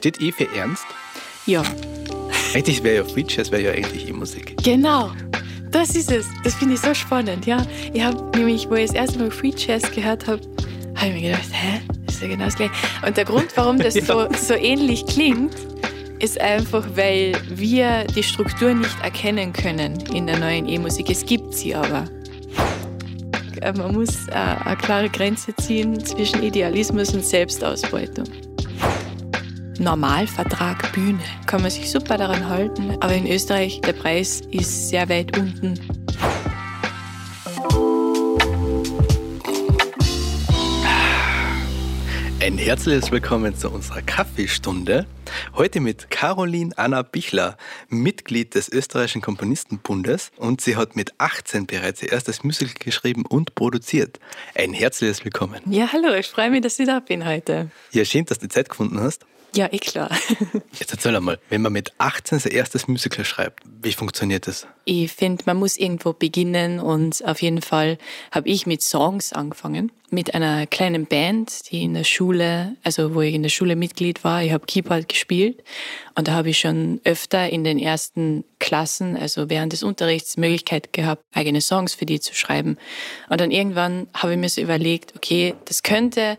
Steht eh für ernst? Ja. Eigentlich wäre ja Free Jazz wäre ja eigentlich E-Musik. Genau. Das ist es. Das finde ich so spannend, ja. Ich habe nämlich, wo ich das erste Mal Free Jazz gehört habe, habe ich mir gedacht, hä? Das ist ja genau das gleiche. Und der Grund, warum das ja. so, so ähnlich klingt, ist einfach, weil wir die Struktur nicht erkennen können in der neuen E-Musik. Es gibt sie aber. Äh, man muss äh, eine klare Grenze ziehen zwischen Idealismus und Selbstausbeutung. Normalvertrag Bühne. Kann man sich super daran halten, aber in Österreich der Preis ist sehr weit unten. Ein herzliches Willkommen zu unserer Kaffeestunde. Heute mit Caroline Anna Bichler, Mitglied des Österreichischen Komponistenbundes und sie hat mit 18 bereits ihr erstes Musical geschrieben und produziert. Ein herzliches Willkommen. Ja, hallo, ich freue mich, dass ich da bin heute. Ja, schön, dass du Zeit gefunden hast. Ja, eh klar. Jetzt erzähl einmal, wenn man mit 18 sein erstes Musical schreibt, wie funktioniert das? Ich finde, man muss irgendwo beginnen und auf jeden Fall habe ich mit Songs angefangen. Mit einer kleinen Band, die in der Schule, also wo ich in der Schule Mitglied war, ich habe Keyboard gespielt und da habe ich schon öfter in den ersten Klassen, also während des Unterrichts, Möglichkeit gehabt, eigene Songs für die zu schreiben. Und dann irgendwann habe ich mir so überlegt, okay, das könnte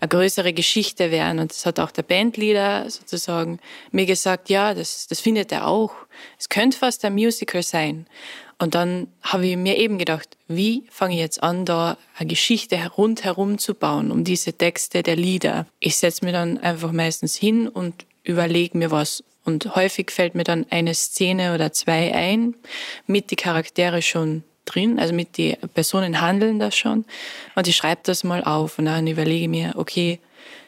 eine größere Geschichte werden. Und das hat auch der Bandleader sozusagen mir gesagt, ja, das, das findet er auch. Es könnte fast ein Musical sein. Und dann habe ich mir eben gedacht, wie fange ich jetzt an, da eine Geschichte rundherum zu bauen, um diese Texte der Lieder. Ich setze mir dann einfach meistens hin und überlege mir was. Und häufig fällt mir dann eine Szene oder zwei ein, mit die Charaktere schon drin, also mit den Personen handeln das schon. Und ich schreibe das mal auf und dann überlege mir, okay,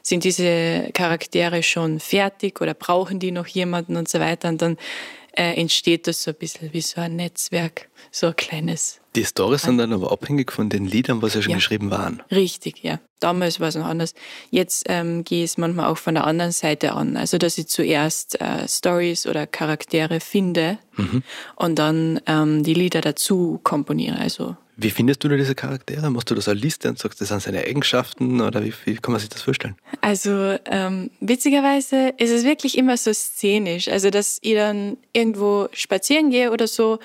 sind diese Charaktere schon fertig oder brauchen die noch jemanden und so weiter. Und dann äh, entsteht das so ein bisschen wie so ein Netzwerk, so ein kleines. Die Storys sind dann aber abhängig von den Liedern, was ja schon ja. geschrieben waren. Richtig, ja. Damals war es noch anders. Jetzt ähm, gehe ich es manchmal auch von der anderen Seite an. Also, dass ich zuerst äh, Stories oder Charaktere finde mhm. und dann ähm, die Lieder dazu komponiere. Also wie findest du da diese Charaktere? Machst du das als Liste und sagst, das sind seine Eigenschaften oder wie, wie kann man sich das vorstellen? Also ähm, witzigerweise ist es wirklich immer so szenisch. Also dass ich dann irgendwo spazieren gehe oder so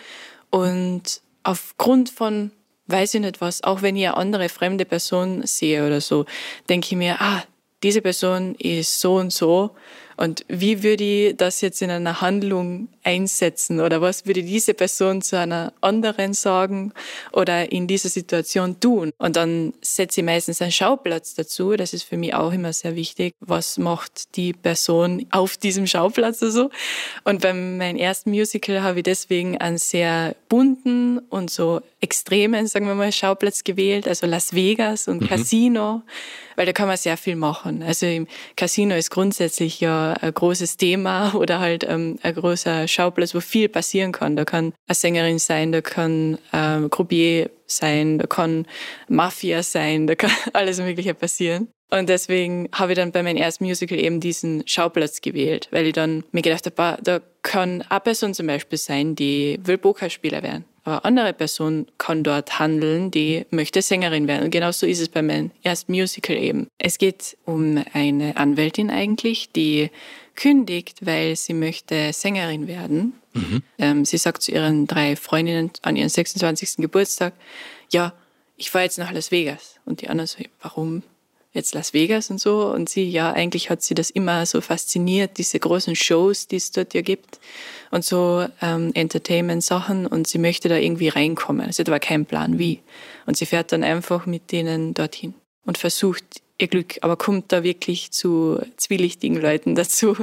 und aufgrund von, weiß ich nicht was, auch wenn ich eine andere fremde Person sehe oder so, denke ich mir, ah, diese Person ist so und so und wie würde ich das jetzt in einer Handlung einsetzen oder was würde diese Person zu einer anderen sagen oder in dieser Situation tun? Und dann setze ich meistens einen Schauplatz dazu. Das ist für mich auch immer sehr wichtig. Was macht die Person auf diesem Schauplatz oder so? Und beim meinem ersten Musical habe ich deswegen einen sehr bunten und so extremen, sagen wir mal, Schauplatz gewählt, also Las Vegas und mhm. Casino, weil da kann man sehr viel machen. Also im Casino ist grundsätzlich ja ein großes Thema oder halt ähm, ein großer Schauplatz, wo viel passieren kann. Da kann eine Sängerin sein, da kann ähm, Croupier sein, da kann Mafia sein, da kann alles Mögliche passieren. Und deswegen habe ich dann bei meinem ersten Musical eben diesen Schauplatz gewählt, weil ich dann mir gedacht habe, da kann eine Person zum Beispiel sein, die will Pokerspieler werden. Aber eine andere Person kann dort handeln, die möchte Sängerin werden. Und genau so ist es bei meinem ersten Musical eben. Es geht um eine Anwältin eigentlich, die kündigt, weil sie möchte Sängerin werden. Mhm. Ähm, sie sagt zu ihren drei Freundinnen an ihrem 26. Geburtstag, ja, ich fahre jetzt nach Las Vegas. Und die anderen so, warum jetzt Las Vegas und so? Und sie, ja, eigentlich hat sie das immer so fasziniert, diese großen Shows, die es dort ja gibt und so ähm, Entertainment-Sachen und sie möchte da irgendwie reinkommen. Sie hat aber keinen Plan wie. Und sie fährt dann einfach mit denen dorthin und versucht ihr Glück, aber kommt da wirklich zu zwielichtigen Leuten dazu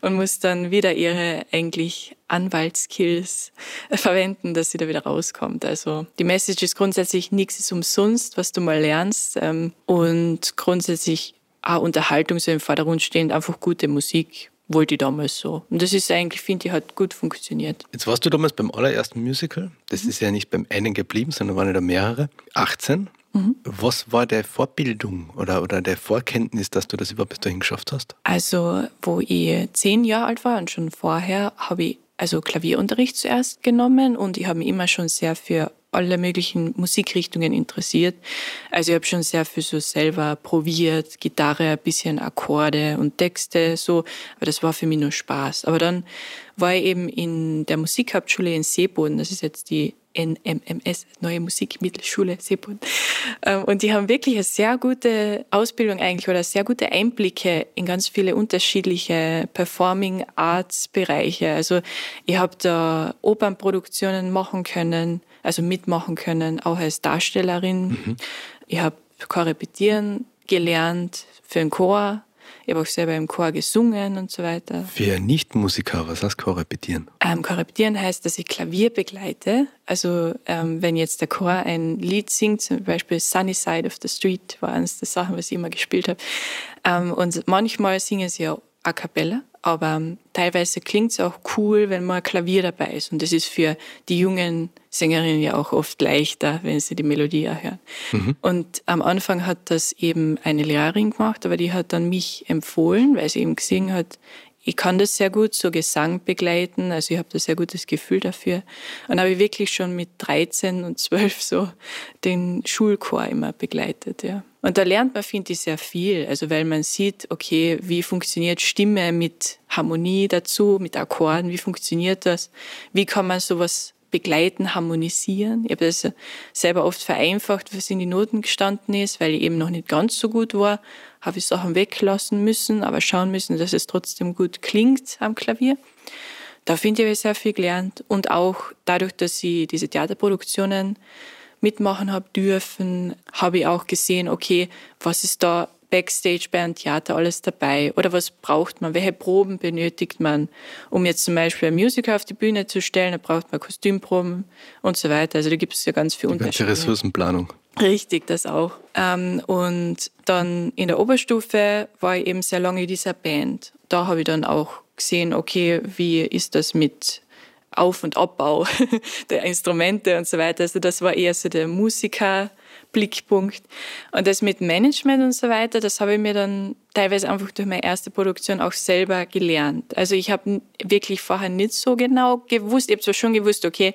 und muss dann wieder ihre eigentlich Anwaltskills verwenden, dass sie da wieder rauskommt. Also die Message ist grundsätzlich, nichts ist umsonst, was du mal lernst ähm, und grundsätzlich auch Unterhaltung so im Vordergrund stehend, einfach gute Musik wollte ich damals so. Und das ist eigentlich, finde ich, hat gut funktioniert. Jetzt warst du damals beim allerersten Musical. Das mhm. ist ja nicht beim einen geblieben, sondern waren ja da mehrere. 18. Mhm. Was war der Vorbildung oder, oder der Vorkenntnis, dass du das überhaupt bis dahin geschafft hast? Also, wo ich zehn Jahre alt war und schon vorher, habe ich also Klavierunterricht zuerst genommen und ich habe mich immer schon sehr für alle möglichen Musikrichtungen interessiert. Also ich habe schon sehr viel so selber probiert, Gitarre, ein bisschen Akkorde und Texte, so. Aber das war für mich nur Spaß. Aber dann war ich eben in der Musikhauptschule in Seeboden. Das ist jetzt die NMMS, Neue Musikmittelschule Seeboden. Ähm, und die haben wirklich eine sehr gute Ausbildung eigentlich oder sehr gute Einblicke in ganz viele unterschiedliche Performing Arts Bereiche. Also ich habe da Opernproduktionen machen können, also mitmachen können, auch als Darstellerin. Mhm. Ich habe Korrepetieren gelernt für einen Chor. Ich habe auch selber im Chor gesungen und so weiter. Für Nichtmusiker, was heißt Korrepetieren? Ähm, Korrepetieren heißt, dass ich Klavier begleite. Also ähm, wenn jetzt der Chor ein Lied singt, zum Beispiel Sunny Side of the Street war eines der Sachen, was ich immer gespielt habe. Ähm, und manchmal singen sie ja a cappella, aber teilweise klingt es auch cool, wenn mal Klavier dabei ist. Und das ist für die jungen Sängerinnen ja auch oft leichter, wenn sie die Melodie erhören. Mhm. Und am Anfang hat das eben eine Lehrerin gemacht, aber die hat dann mich empfohlen, weil sie eben gesehen hat, ich kann das sehr gut, so Gesang begleiten, also ich habe da sehr gutes Gefühl dafür. Und habe ich wirklich schon mit 13 und 12 so den Schulchor immer begleitet, ja. Und da lernt man, finde ich, sehr viel. Also weil man sieht, okay, wie funktioniert Stimme mit Harmonie dazu, mit Akkorden, wie funktioniert das? Wie kann man sowas begleiten, harmonisieren? Ich habe das selber oft vereinfacht, was in die Noten gestanden ist, weil ich eben noch nicht ganz so gut war, habe ich Sachen weglassen müssen, aber schauen müssen, dass es trotzdem gut klingt am Klavier. Da finde ich, habe ich sehr viel gelernt. Und auch dadurch, dass ich diese Theaterproduktionen mitmachen habe dürfen, habe ich auch gesehen, okay, was ist da Backstage bei einem Theater alles dabei? Oder was braucht man? Welche Proben benötigt man, um jetzt zum Beispiel ein Musical auf die Bühne zu stellen? Da braucht man Kostümproben und so weiter. Also da gibt es ja ganz viel Unterschiede. Ressourcenplanung. Richtig, das auch. Ähm, und dann in der Oberstufe war ich eben sehr lange in dieser Band. Da habe ich dann auch gesehen, okay, wie ist das mit auf- und Abbau der Instrumente und so weiter. Also das war eher so der Musiker-Blickpunkt. Und das mit Management und so weiter, das habe ich mir dann teilweise einfach durch meine erste Produktion auch selber gelernt. Also ich habe wirklich vorher nicht so genau gewusst. Ich habe zwar schon gewusst, okay,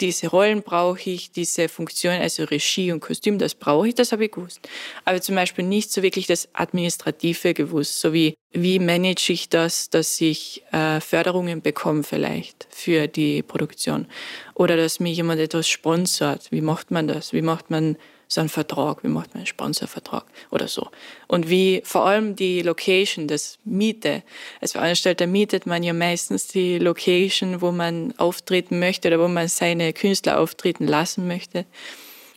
diese Rollen brauche ich, diese Funktion, also Regie und Kostüm, das brauche ich, das habe ich gewusst. Aber zum Beispiel nicht so wirklich das Administrative gewusst, so wie, wie manage ich das, dass ich äh, Förderungen bekomme vielleicht für die Produktion oder dass mir jemand etwas sponsert. Wie macht man das? Wie macht man so einen Vertrag, wie macht man einen Sponsorvertrag oder so. Und wie vor allem die Location, das Miete. Als Veranstalter mietet man ja meistens die Location, wo man auftreten möchte oder wo man seine Künstler auftreten lassen möchte.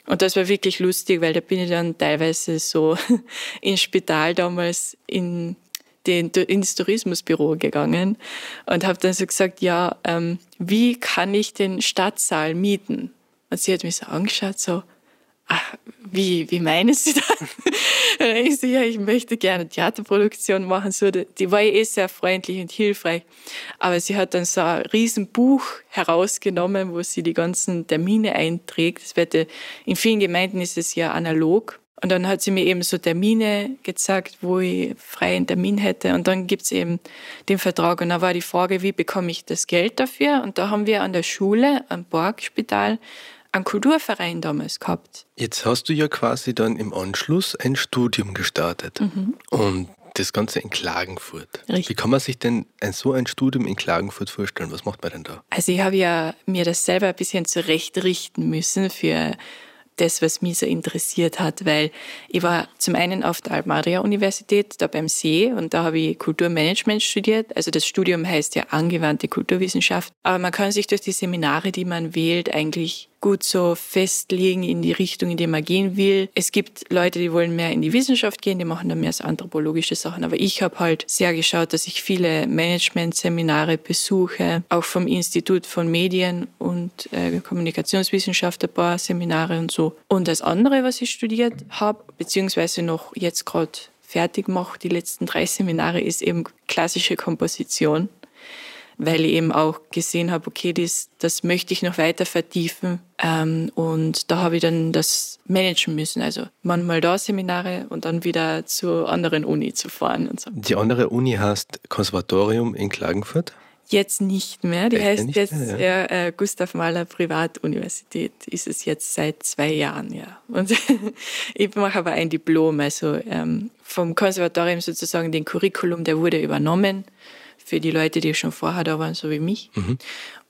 Und das war wirklich lustig, weil da bin ich dann teilweise so ins Spital damals in den, ins Tourismusbüro gegangen und habe dann so gesagt, ja, ähm, wie kann ich den Stadtsaal mieten? Und sie hat mich so angeschaut, so, ach, wie, wie meinen Sie das? ich so, ja, ich möchte gerne Theaterproduktion machen. So, die war eh sehr freundlich und hilfreich. Aber sie hat dann so ein Riesenbuch herausgenommen, wo sie die ganzen Termine einträgt. Das wird, in vielen Gemeinden ist es ja analog. Und dann hat sie mir eben so Termine gezeigt, wo ich freien Termin hätte. Und dann gibt's eben den Vertrag. Und da war die Frage, wie bekomme ich das Geld dafür? Und da haben wir an der Schule, am Borgspital, einen Kulturverein damals gehabt. Jetzt hast du ja quasi dann im Anschluss ein Studium gestartet. Mhm. Und das Ganze in Klagenfurt. Richtig. Wie kann man sich denn ein, so ein Studium in Klagenfurt vorstellen? Was macht man denn da? Also ich habe ja mir das selber ein bisschen zurechtrichten müssen für das, was mich so interessiert hat, weil ich war zum einen auf der Alp-Maria-Universität, da beim See, und da habe ich Kulturmanagement studiert. Also das Studium heißt ja angewandte Kulturwissenschaft. Aber man kann sich durch die Seminare, die man wählt, eigentlich gut so festlegen in die Richtung, in die man gehen will. Es gibt Leute, die wollen mehr in die Wissenschaft gehen, die machen dann mehr so anthropologische Sachen. Aber ich habe halt sehr geschaut, dass ich viele Management-Seminare besuche, auch vom Institut von Medien und äh, Kommunikationswissenschaft ein paar Seminare und so. Und das andere, was ich studiert habe, beziehungsweise noch jetzt gerade fertig mache, die letzten drei Seminare, ist eben klassische Komposition weil ich eben auch gesehen habe, okay, das, das möchte ich noch weiter vertiefen. Ähm, und da habe ich dann das managen müssen. Also manchmal da Seminare und dann wieder zur anderen Uni zu fahren und so. Die andere Uni heißt Konservatorium in Klagenfurt? Jetzt nicht mehr. Die Echt heißt jetzt mehr, ja. äh, Gustav Mahler Privatuniversität. Ist es jetzt seit zwei Jahren, ja. Und ich mache aber ein Diplom, also ähm, vom Konservatorium sozusagen den Curriculum, der wurde übernommen für die Leute, die schon vorher da waren, so wie mich. Mhm.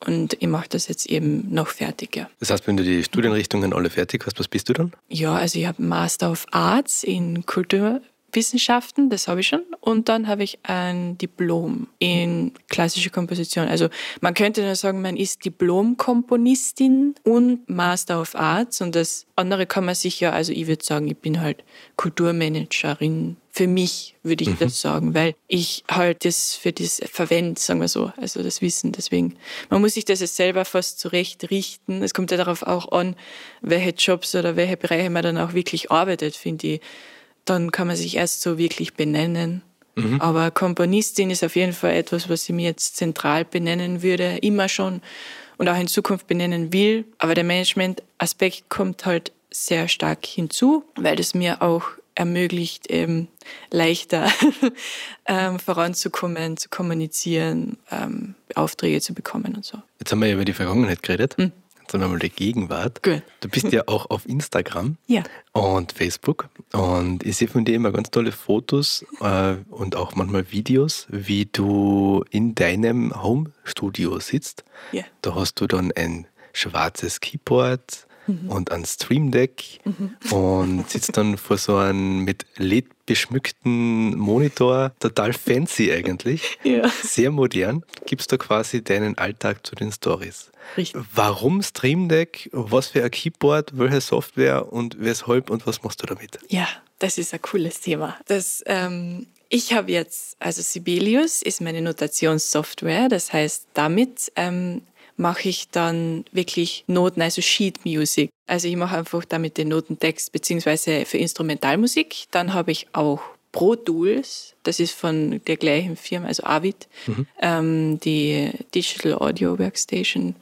Und ich mache das jetzt eben noch fertig, ja. Das heißt, wenn du die Studienrichtungen alle fertig hast, was bist du dann? Ja, also ich habe Master of Arts in Kulturwissenschaften, das habe ich schon. Und dann habe ich ein Diplom in klassische Komposition. Also man könnte nur sagen, man ist Diplom-Komponistin und Master of Arts. Und das andere kann man sich ja, also ich würde sagen, ich bin halt Kulturmanagerin. Für mich würde ich das sagen, weil ich halt das für das verwende, sagen wir so, also das Wissen. Deswegen, man muss sich das jetzt selber fast zurecht richten. Es kommt ja darauf auch an, welche Jobs oder welche Bereiche man dann auch wirklich arbeitet, finde ich. Dann kann man sich erst so wirklich benennen. Aber Komponistin ist auf jeden Fall etwas, was ich mir jetzt zentral benennen würde, immer schon und auch in Zukunft benennen will. Aber der Management-Aspekt kommt halt sehr stark hinzu, weil das mir auch ermöglicht, eben leichter ähm, voranzukommen, zu kommunizieren, ähm, Aufträge zu bekommen und so. Jetzt haben wir ja über die Vergangenheit geredet. Jetzt haben wir mal die Gegenwart. Gut. Du bist ja auch auf Instagram Ja. und Facebook und ich sehe von dir immer ganz tolle Fotos äh, und auch manchmal Videos, wie du in deinem Home-Studio sitzt. Ja. Da hast du dann ein schwarzes Keyboard Mhm. und ein Stream Deck und sitzt dann vor so einem mit LED beschmückten Monitor, total fancy eigentlich, Ja. sehr modern. Gibst du quasi deinen Alltag zu den Stories. Richtig. Warum Stream Deck? Was für ein Keyboard? Welche Software und weshalb und was machst du damit? Ja, das ist ein cooles Thema. Das, ähm, ich habe jetzt, also Sibelius ist meine Notationssoftware. Das heißt, damit ähm, mache ich dann wirklich Noten, also Sheet Music. Also ich mache einfach damit den Notentext, beziehungsweise für Instrumentalmusik. Dann habe ich auch Pro Tools, das ist von der gleichen Firma, also Avid, ähm, die Digital Audio Workstation.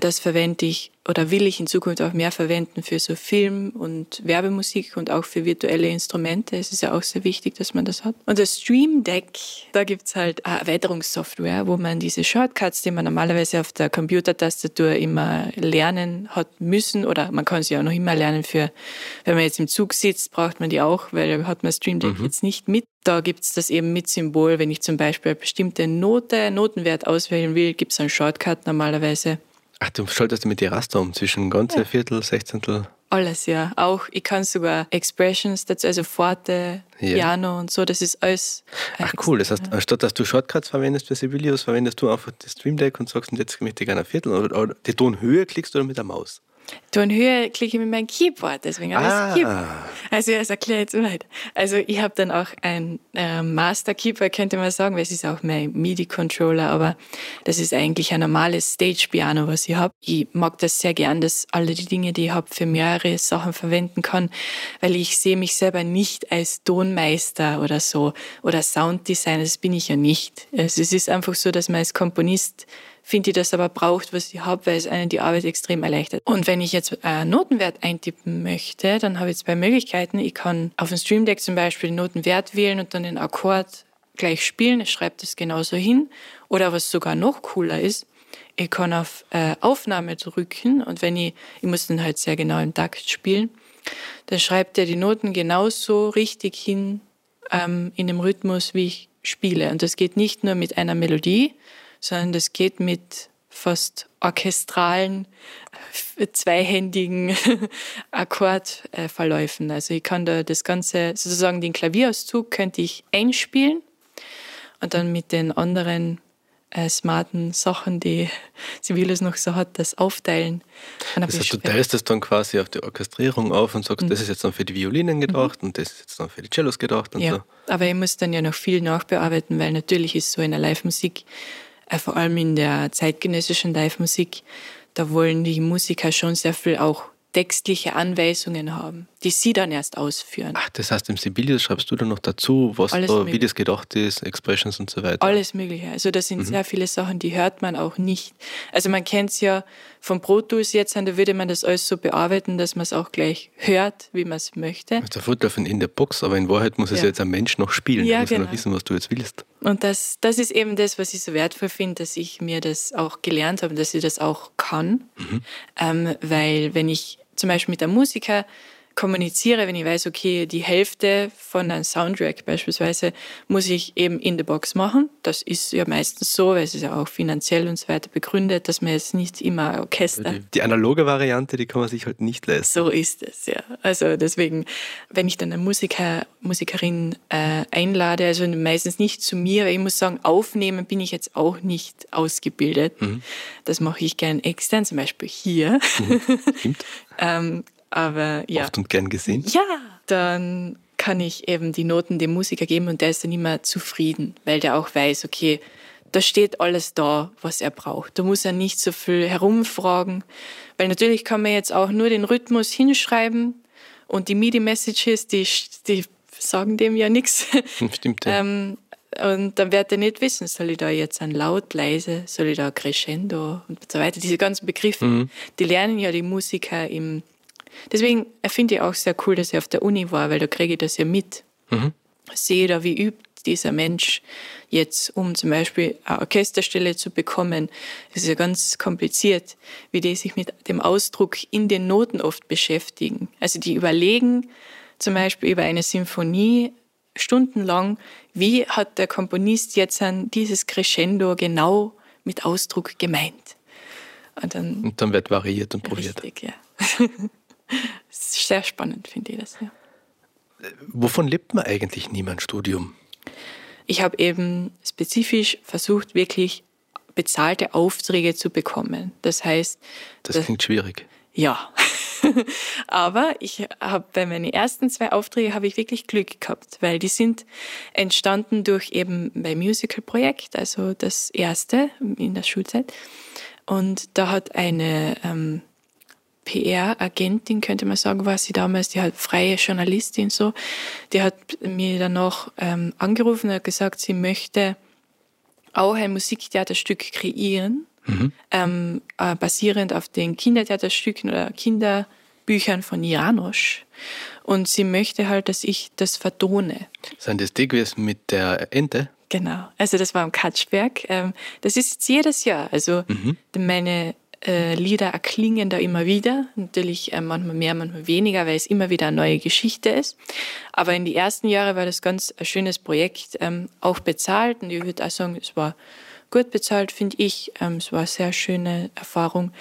Das verwende ich oder will ich in Zukunft auch mehr verwenden für so Film- und Werbemusik und auch für virtuelle Instrumente. Es ist ja auch sehr wichtig, dass man das hat. Und das Stream Deck, da gibt's halt eine Erweiterungssoftware, wo man diese Shortcuts, die man normalerweise auf der Computertastatur immer lernen hat müssen, oder man kann sie auch noch immer lernen für, wenn man jetzt im Zug sitzt, braucht man die auch, weil da hat man Stream Deck jetzt nicht mit. Da gibt's das eben mit Symbol. Wenn ich zum Beispiel eine bestimmte Note, Notenwert auswählen will, gibt's einen Shortcut normalerweise. Ach, du schaltest mit die Raster um zwischen ganze Viertel, Sechzehntel. Alles, ja. Auch, ich kann sogar Expressions dazu, also Forte, Ja. Piano und so, das ist alles. Ach cool, das heißt, anstatt dass du Shortcuts verwendest für Sibelius, verwendest du einfach das Stream Deck und sagst, und jetzt möchte ich gerne ein Viertel oder, oder die Tonhöhe klickst du oder mit der Maus. Tonhöhe klicke ich mit meinem Keyboard, deswegen habe ich Ah. Keyboard. Also das erkläre ich jetzt weit. Also ich habe dann auch ein äh, Master Keyboard, könnte man sagen, weil es ist auch mein MIDI-Controller, aber das ist eigentlich ein normales Stage-Piano, was ich habe. Ich mag das sehr gern, dass alle die Dinge, die ich habe, für mehrere Sachen verwenden kann, weil ich sehe mich selber nicht als Tonmeister oder so oder Sounddesigner, das bin ich ja nicht. Also es ist einfach so, dass man als Komponist finde ich, das aber braucht, was ich habe, weil es einen die Arbeit extrem erleichtert. Und wenn ich jetzt einen Notenwert eintippen möchte, dann habe ich zwei Möglichkeiten. Ich kann auf dem Stream Deck zum Beispiel den Notenwert wählen und dann den Akkord gleich spielen. Ich schreibe das genauso hin. Oder was sogar noch cooler ist, ich kann auf äh, Aufnahme drücken und wenn ich, ich muss dann halt sehr genau im Takt spielen, dann schreibt er die Noten genauso richtig hin ähm, in dem Rhythmus, wie ich spiele. Und das geht nicht nur mit einer Melodie, sondern das geht mit fast orchestralen, äh, zweihändigen Akkordverläufen. Also ich kann da das Ganze, sozusagen den Klavierauszug könnte ich einspielen und dann mit den anderen äh, smarten Sachen, die Sibelius noch so hat, das aufteilen. Das heißt, du teilst das dann quasi auf die Orchestrierung auf und sagst, das ist jetzt dann für die Violinen gedacht und das ist jetzt dann für die Cellos gedacht und Mhm. Ja, so. aber ich muss dann ja noch viel nachbearbeiten, weil natürlich ist so in der Live-Musik, äh, vor allem in der zeitgenössischen Live-Musik, da wollen die Musiker schon sehr viel auch textliche Anweisungen haben, die sie dann erst ausführen. Ach, das heißt, im Sibelius schreibst du dann noch dazu, was da, wie das gedacht ist, Expressions und so weiter. Alles Mögliche. Also da sind mhm. sehr viele Sachen, die hört man auch nicht. Also man kennt es ja vom Pro Tools jetzt, da würde man das alles so bearbeiten, dass man es auch gleich hört, wie man es möchte. Also der Vorteil von in der Box, aber in Wahrheit muss es ja. jetzt ein Mensch noch spielen. Ja, muss genau. noch wissen, was du jetzt willst. Und das, das ist eben das, was ich so wertvoll finde, dass ich mir das auch gelernt habe, dass ich das auch kann. Mhm. Ähm, weil wenn ich zum Beispiel mit einem Musiker kommuniziere, wenn ich weiß, okay, die Hälfte von einem Soundtrack beispielsweise muss ich eben in der Box machen. Das ist ja meistens so, weil es ist ja auch finanziell und so weiter begründet, dass man jetzt nicht immer Orchester. Die, die analoge Variante, die kann man sich halt nicht leisten. So ist es, ja. Also deswegen, wenn ich dann eine Musiker, Musikerin äh, einlade, also meistens nicht zu mir, weil ich muss sagen, aufnehmen bin ich jetzt auch nicht ausgebildet. Mhm. Das mache ich gern extern, zum Beispiel hier. Mhm. Stimmt. ähm, aber ja. Oft und gern gesehen. Ja, dann kann ich eben die Noten dem Musiker geben und der ist dann immer zufrieden, weil der auch weiß, okay, da steht alles da, was er braucht. Da muss er nicht so viel herumfragen, weil natürlich kann man jetzt auch nur den Rhythmus hinschreiben und die MIDI-Messages, die, die sagen dem ja nichts. Stimmt, ja. ähm, und dann wird er nicht wissen, soll ich da jetzt ein Laut, leise, soll ich da Crescendo und so weiter. Diese ganzen Begriffe, mhm. die lernen ja die Musiker im Deswegen finde ich auch sehr cool, dass ich auf der Uni war, weil da kriege ich das ja mit. Mhm. Sehe da, wie übt dieser Mensch jetzt, um zum Beispiel eine Orchesterstelle zu bekommen. Das ist ja ganz kompliziert, wie die sich mit dem Ausdruck in den Noten oft beschäftigen. Also die überlegen zum Beispiel über eine Symphonie stundenlang, wie hat der Komponist jetzt an dieses Crescendo genau mit Ausdruck gemeint. Und dann, und dann wird variiert und probiert. Richtig, ja. sehr spannend, finde ich das. Ja. Wovon lebt man eigentlich nie ein Studium? Ich habe eben spezifisch versucht, wirklich bezahlte Aufträge zu bekommen. Das heißt. Das klingt schwierig. Ja. Aber ich habe bei meinen ersten zwei Aufträgen habe ich wirklich Glück gehabt, weil die sind entstanden durch eben mein Musical-Projekt, also das erste in der Schulzeit. Und da hat eine ähm, PR-Agentin, könnte man sagen, war sie damals, die hat freie Journalistin so, die hat mir dann noch ähm, angerufen und hat gesagt, sie möchte auch ein Musiktheaterstück kreieren, mhm. ähm, äh, basierend auf den Kindertheaterstücken oder Kinderbüchern von Janosch. Und sie möchte halt, dass ich das vertone. Sind das die gewesen mit der Ente? Genau, also das war am Katschberg. Ähm, das ist jedes Jahr. Also mhm. meine äh, Lieder erklingen da immer wieder. Natürlich äh, manchmal mehr, manchmal weniger, weil es immer wieder eine neue Geschichte ist. Aber in die ersten Jahre war das ganz ein schönes Projekt, ähm, auch bezahlt. Und ich würde auch sagen, es war gut bezahlt, finde ich. Ähm, es war eine sehr schöne Erfahrung.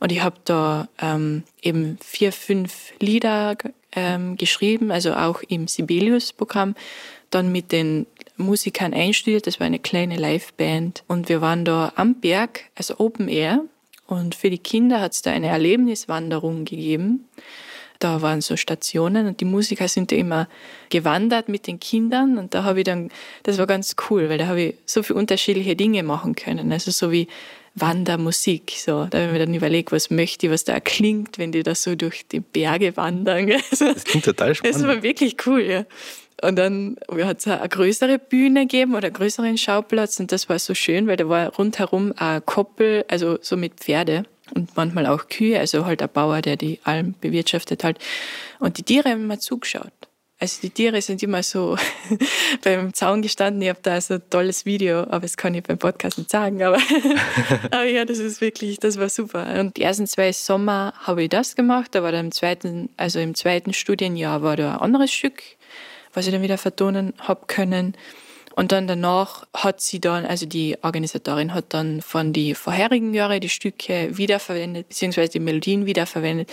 Und ich habe da ähm, eben vier, fünf Lieder ähm, geschrieben, also auch im Sibelius-Programm, dann mit den Musikern einstudiert. Das war eine kleine Liveband. Und wir waren da am Berg, also Open Air. Und für die Kinder hat es da eine Erlebniswanderung gegeben. Da waren so Stationen und die Musiker sind da immer gewandert mit den Kindern und da habe ich dann, das war ganz cool, weil da habe ich so viele unterschiedliche Dinge machen können. Also so wie Wandermusik. So, da habe ich mir dann überlegt, was möchte ich, was da klingt, wenn die da so durch die Berge wandern. Das klingt total spannend. Das war wirklich cool, ja. Und dann hat es eine größere Bühne gegeben oder einen größeren Schauplatz und das war so schön, weil da war rundherum ein Koppel, also so mit Pferde und manchmal auch Kühe, also halt ein Bauer, der die Alm bewirtschaftet halt. Und die Tiere haben mir zugeschaut. Also die Tiere sind immer so beim Zaun gestanden. Ich habe da so ein tolles Video, aber das kann ich beim Podcast nicht sagen. Aber, aber ja, das ist wirklich, das war super. Und die ersten zwei Sommer habe ich das gemacht. Aber dann im zweiten, also im zweiten Studienjahr war da ein anderes Stück was ich dann wieder vertonen habe können. Und dann danach hat sie dann, also die Organisatorin hat dann von die vorherigen Jahre die Stücke wiederverwendet, beziehungsweise die Melodien wiederverwendet.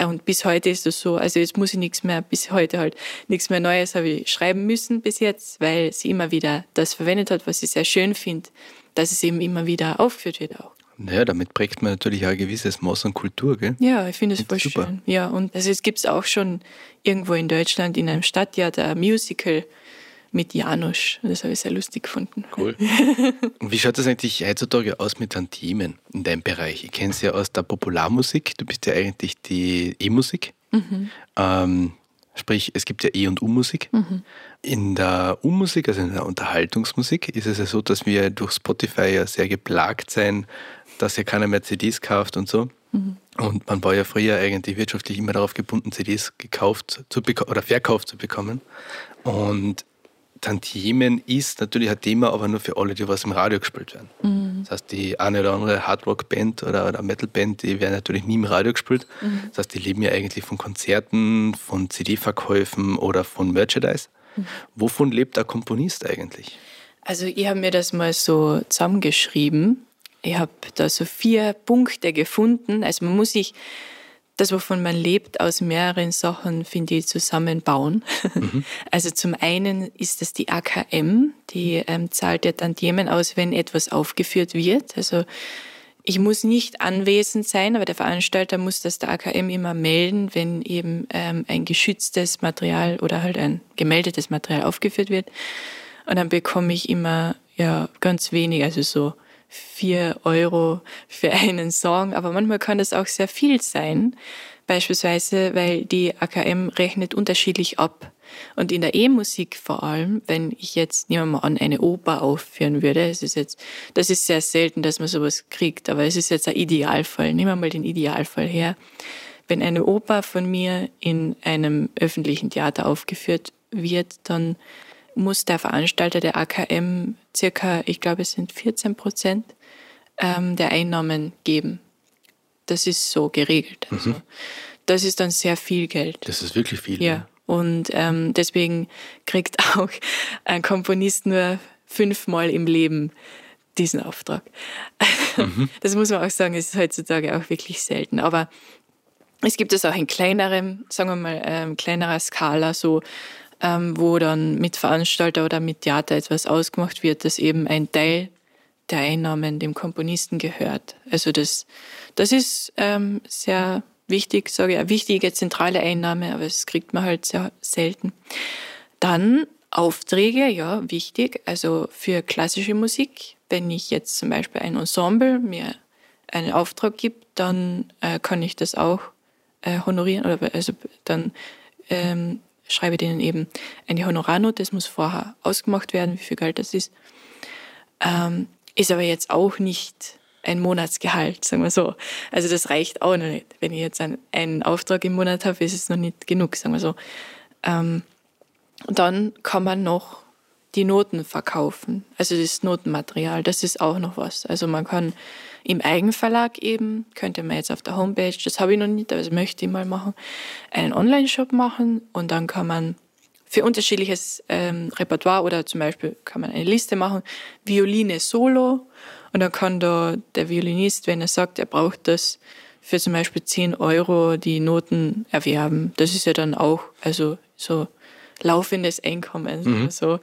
Und bis heute ist das so, also jetzt muss ich nichts mehr, bis heute halt nichts mehr Neues habe ich schreiben müssen bis jetzt, weil sie immer wieder das verwendet hat, was ich sehr schön finde, dass es eben immer wieder aufgeführt wird auch. Naja, damit prägt man natürlich auch ein gewisses Maß an Kultur, gell? Ja, ich finde es voll super. schön. Ja, und also es gibt es auch schon irgendwo in Deutschland in einem Stadttheater ein Musical mit Janusz. Das habe ich sehr lustig gefunden. Cool. Und wie schaut das eigentlich heutzutage aus mit den Themen in deinem Bereich? Ich kenne es ja aus der Popularmusik. Du bist ja eigentlich die E-Musik. Mhm. Ähm, Sprich, es gibt ja E- und U-Musik. Mhm. In der U-Musik, also in der Unterhaltungsmusik, ist es ja so, dass wir durch Spotify ja sehr geplagt sein, dass ja keiner mehr CDs kauft und so. Mhm. Und man war ja früher eigentlich wirtschaftlich immer darauf gebunden, CDs gekauft zu oder verkauft zu bekommen. Und Tantiemen ist natürlich ein Thema, aber nur für alle, die was im Radio gespielt werden. Mhm. Das heißt, die eine oder andere Hardrock-Band oder, oder Metal-Band, die werden natürlich nie im Radio gespielt. Mhm. Das heißt, die leben ja eigentlich von Konzerten, von CD-Verkäufen oder von Merchandise. Mhm. Wovon lebt der Komponist eigentlich? Also ich habe mir das mal so zusammengeschrieben. Ich habe da so vier Punkte gefunden. Also man muss sich das, wovon man lebt, aus mehreren Sachen, finde ich, zusammenbauen. Mhm. Also zum einen ist das die AKM, die ähm, zahlt ja Tantiemen aus, wenn etwas aufgeführt wird. Also ich muss nicht anwesend sein, aber der Veranstalter muss das der AKM immer melden, wenn eben ähm, ein geschütztes Material oder halt ein gemeldetes Material aufgeführt wird. Und dann bekomme ich immer ja ganz wenig, also so vier Euro für einen Song, aber manchmal kann das auch sehr viel sein. Beispielsweise, weil die AKM rechnet unterschiedlich ab. Und in der E-Musik vor allem, wenn ich jetzt, nehmen wir mal an, eine Oper aufführen würde, es ist jetzt, das ist sehr selten, dass man sowas kriegt, aber es ist jetzt ein Idealfall. Nehmen wir mal den Idealfall her. Wenn eine Oper von mir in einem öffentlichen Theater aufgeführt wird, dann muss der Veranstalter der AKM circa, ich glaube, es sind 14 Prozent ähm, der Einnahmen geben. Das ist so geregelt. Also, mhm. Das ist dann sehr viel Geld. Das ist wirklich viel. Ja. Ne? Und ähm, deswegen kriegt auch ein Komponist nur fünfmal im Leben diesen Auftrag. Mhm. Das muss man auch sagen, ist heutzutage auch wirklich selten. Aber es gibt es auch in kleinerem, sagen wir mal, ähm, kleinerer Skala, so ähm, wo dann mit Veranstalter oder mit Theater etwas ausgemacht wird, dass eben ein Teil der Einnahmen dem Komponisten gehört. Also das, das ist ähm, sehr wichtig, sage ich, eine wichtige zentrale Einnahme, aber das kriegt man halt sehr selten. Dann Aufträge, ja, wichtig. Also für klassische Musik, wenn ich jetzt zum Beispiel ein Ensemble mir einen Auftrag gibt, dann äh, kann ich das auch äh, honorieren oder also dann ähm, schreibe denen eben eine Honorarnote, das muss vorher ausgemacht werden, wie viel Geld das ist. Ähm, ist aber jetzt auch nicht ein Monatsgehalt, sagen wir so. Also das reicht auch noch nicht. Wenn ich jetzt einen, einen Auftrag im Monat habe, ist es noch nicht genug, sagen wir so. Ähm, und dann kann man noch die Noten verkaufen, also das Notenmaterial, das ist auch noch was. Also man kann im Eigenverlag eben, könnte man jetzt auf der Homepage, das habe ich noch nicht, aber das möchte ich mal machen, einen Online-Shop machen und dann kann man für unterschiedliches ähm, Repertoire oder zum Beispiel kann man eine Liste machen, Violine Solo und dann kann da der Violinist, wenn er sagt, er braucht das für zum Beispiel 10 Euro die Noten erwerben. Das ist ja dann auch also so laufendes Einkommen. Mhm. So.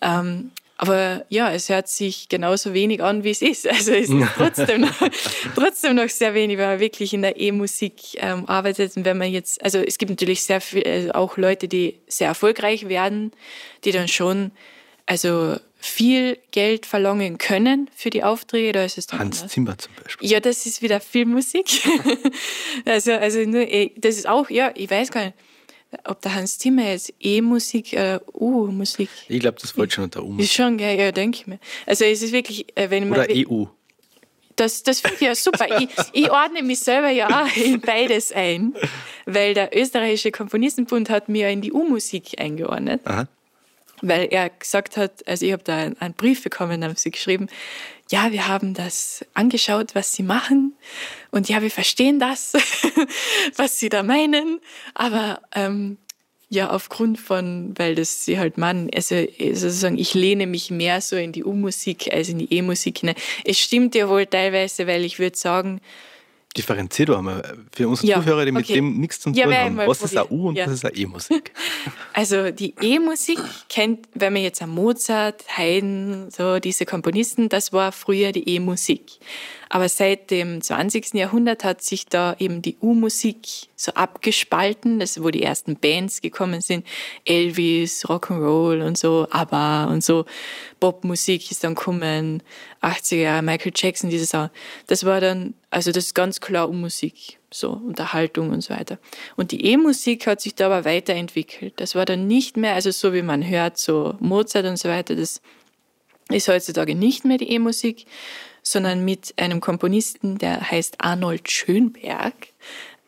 Ähm, aber ja, es hört sich genauso wenig an, wie es ist. Also es ist trotzdem noch, trotzdem noch sehr wenig, wenn man wirklich in der E-Musik ähm, arbeitet. Und wenn man jetzt, also es gibt natürlich sehr viel, also auch Leute, die sehr erfolgreich werden, die dann schon, also viel Geld verlangen können für die Aufträge. Da ist es Hans anders. Zimmer zum Beispiel. Ja, das ist wieder Filmmusik. also, also nur, eh, das ist auch, ja, ich weiß gar nicht ob der Hans Zimmer jetzt E-Musik oder U-Musik. Ich glaube, das fällt schon unter U-Musik. Ist schon, ja, ja denke ich mir. Also es ist wirklich, äh, wenn man. Oder EU. Das, das finde ich ja super. ich, ich ordne mich selber ja auch in beides ein, weil der österreichische Komponistenbund hat mir in die U-Musik eingeordnet. Aha. Weil er gesagt hat, also ich habe da einen Brief bekommen, haben sie geschrieben, ja, wir haben das angeschaut, was sie machen und ja, wir verstehen das, was sie da meinen, aber ähm, ja, aufgrund von, weil das sie halt machen, also sozusagen, ich lehne mich mehr so in die U-Musik als in die E-Musik hinein. Es stimmt ja wohl teilweise, weil ich würde sagen, Differenziert doch einmal für unsere ja, Zuhörer, die okay. mit dem nichts zu tun ja, haben. Was ist eine U und ja. was ist eine E-Musik? Also die E-Musik kennt, wenn man jetzt an Mozart, Haydn, so diese Komponisten, das war früher die E-Musik. Aber seit dem 20. Jahrhundert hat sich da eben die U-Musik so abgespalten, das wo die ersten Bands gekommen sind, Elvis, Rock'n'Roll und so, ABBA und so, Popmusik ist dann gekommen, 80er Jahre, Michael Jackson, diese Sachen. Das war dann, also das ist ganz klar um Musik, so Unterhaltung und so weiter. Und die E-Musik hat sich da aber weiterentwickelt. Das war dann nicht mehr, also so wie man hört, so Mozart und so weiter, das ist heutzutage nicht mehr die E-Musik, sondern mit einem Komponisten, der heißt Arnold Schönberg.